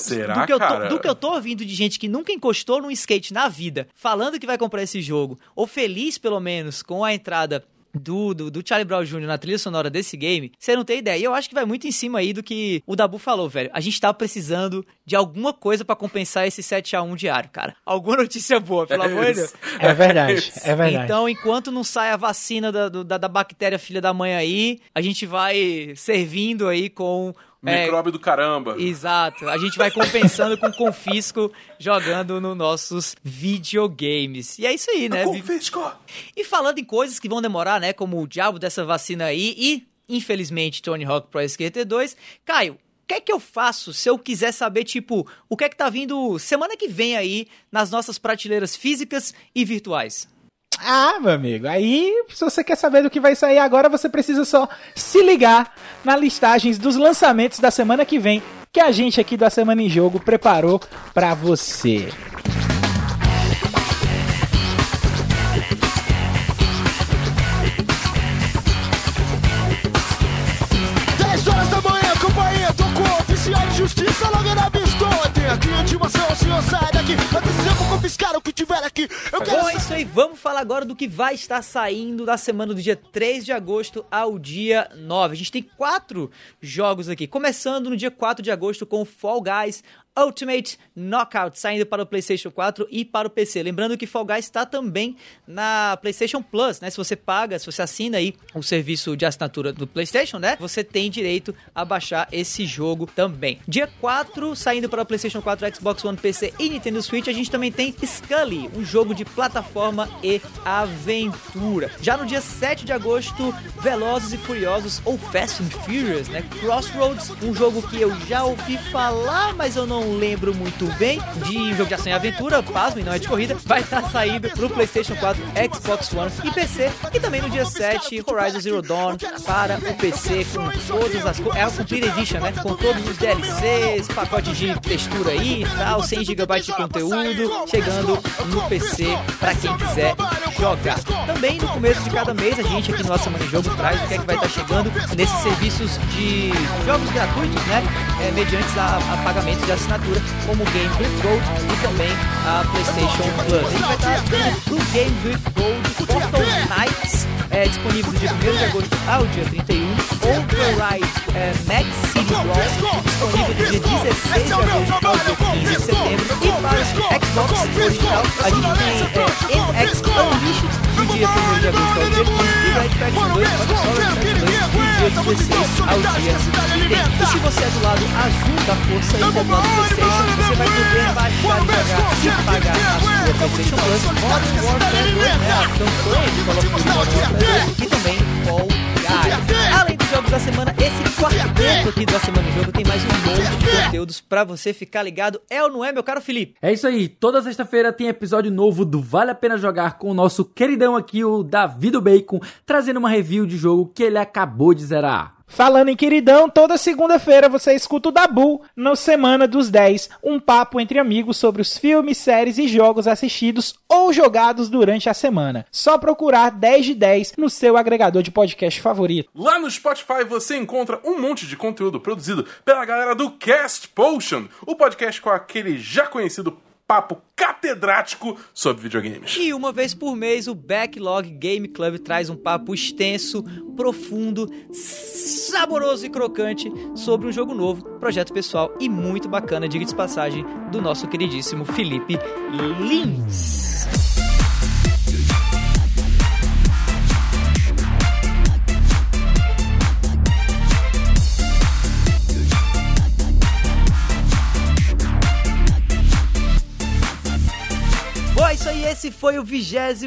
Será, do, que eu tô, cara? do que eu tô ouvindo de gente que nunca encostou num skate na vida, falando que vai comprar esse jogo, ou feliz pelo menos com a entrada do, do, do Charlie Brown Jr. na trilha sonora desse game, você não tem ideia. E eu acho que vai muito em cima aí do que o Dabu falou, velho. A gente tá precisando de alguma coisa pra compensar esse 7x1 diário, cara. Alguma notícia boa, pelo amor de Deus. É verdade, é verdade. Então, enquanto não sai a vacina da, da, da bactéria filha da mãe aí, a gente vai servindo aí com. É, Micróbio do caramba. Exato. A gente vai compensando com confisco jogando nos nossos videogames. E é isso aí, né? Confisco! E falando em coisas que vão demorar, né? Como o diabo dessa vacina aí e, infelizmente, Tony Hawk Pro Skater 2. Caio, o que é que eu faço se eu quiser saber, tipo, o que é que tá vindo semana que vem aí nas nossas prateleiras físicas e virtuais? Ah, meu amigo, aí se você quer saber do que vai sair agora, você precisa só se ligar na listagens dos lançamentos da semana que vem, que a gente aqui da Semana em Jogo preparou pra você. 10 horas da manhã, companhia, tocou Oficial de justiça, logo na Tem aqui intimação, o senhor sai daqui vou confiscar o que tiver aqui Eu quero Bom, é isso aí. Vamos falar agora do que vai estar saindo da semana do dia 3 de agosto ao dia 9. A gente tem quatro jogos aqui. Começando no dia 4 de agosto com Fall Guys Ultimate Knockout, saindo para o PlayStation 4 e para o PC. Lembrando que Fall Guys está também na PlayStation Plus, né? Se você paga, se você assina aí o serviço de assinatura do PlayStation, né? Você tem direito a baixar esse jogo também. Dia 4, saindo para o PlayStation 4, Xbox One, PC e Nintendo Switch, a gente também tem Scully, um jogo de plataforma e aventura. Já no dia 7 de agosto, Velozes e Furiosos ou Fast and Furious, né? Crossroads, um jogo que eu já ouvi falar, mas eu não lembro muito bem, de jogo de ação e aventura, pasmo, e não é de corrida, vai estar saindo pro PlayStation 4, Xbox One e PC. E também no dia 7, Horizon Zero Dawn para o PC com todas as é a Complete Edition, né? Com todos os DLCs, pacote de textura aí e tal, 100 GB de conteúdo, chegando no PC para quem quiser jogar. Também no começo de cada mês, a gente aqui no Nossa Semana de Jogo traz o que é que vai estar chegando nesses serviços de jogos gratuitos, né? É, mediante a, a pagamento de assinatura, como o Games with Gold e também a PlayStation Plus. A gente vai estar dando pro Games with Gold Photo Nights, é, disponível do dia 1 de agosto ao dia 31. Override é, Max Disponível do dia 16 de agosto ao dia 15 de setembro. E para o Xbox original, a gente tem é, NX Unleashed do dia 1 de agosto ao dia 15 e Red Faction 2, olha só, Red Faction 2 do dia 16 ao dia. 30. E se você é do lado azul da força e do lado PlayStation, você vai poder baixar e jogar sem pagar a sua PlayStation Plus, Modern Warfare 2, né, a campanha de Call of Duty Modern Warfare 2 e também Fall Guys. Além dos jogos da semana, esse quarteto aqui da Semana de Jogo tem mais um monte de conteúdos pra você ficar ligado. É ou não é, meu caro Felipe? É isso aí, toda sexta-feira tem episódio novo do Vale a Pena Jogar com o nosso queridão aqui, o Davi do Bacon, trazendo uma review de jogo que ele acabou de zerar. Falando em queridão, toda segunda-feira você escuta o Dabu no Semana dos 10, um papo entre amigos sobre os filmes, séries e jogos assistidos ou jogados durante a semana. Só procurar 10 de 10 no seu agregador de podcast favorito. Lá no Spotify você encontra um monte de conteúdo produzido pela galera do Cast Potion, o podcast com aquele já conhecido papo catedrático sobre videogames. E uma vez por mês, o Backlog Game Club traz um papo extenso, profundo, saboroso e crocante sobre um jogo novo, projeto pessoal e muito bacana, diga de passagem, do nosso queridíssimo Felipe Lins. Esse foi o 26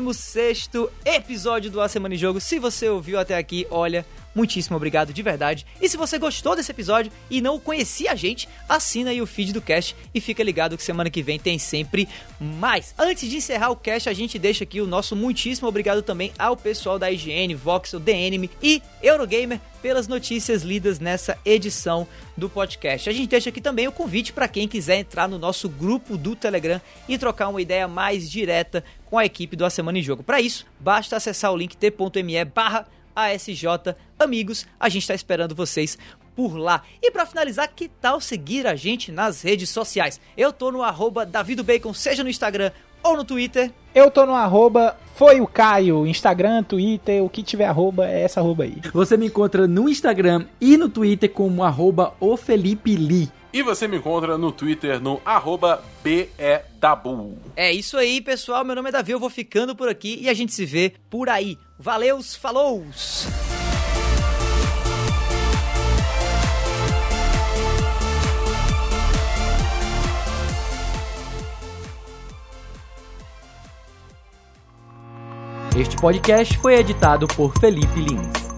episódio do A Semana em Jogo. Se você ouviu até aqui, olha, muitíssimo obrigado de verdade. E se você gostou desse episódio e não conhecia a gente, assina aí o feed do cast e fica ligado que semana que vem tem sempre mais. Antes de encerrar o cast, a gente deixa aqui o nosso muitíssimo obrigado também ao pessoal da IGN, Voxel, DNM e Eurogamer pelas notícias lidas nessa edição do podcast. A gente deixa aqui também o convite para quem quiser entrar no nosso grupo do Telegram e trocar uma ideia mais direta com a equipe do A Semana em Jogo. Para isso, basta acessar o link t.me barra ASJ. Amigos, a gente está esperando vocês por lá. E para finalizar, que tal seguir a gente nas redes sociais? Eu tô no arroba Davidobacon, seja no Instagram ou no Twitter. Eu tô no arroba foi o Caio, Instagram, Twitter, o que tiver arroba é essa arroba aí. Você me encontra no Instagram e no Twitter como arroba o Felipe Lee. E você me encontra no Twitter no arroba BEDabu. É isso aí, pessoal. Meu nome é Davi, eu vou ficando por aqui e a gente se vê por aí. Valeus, falou! Este podcast foi editado por Felipe Lins.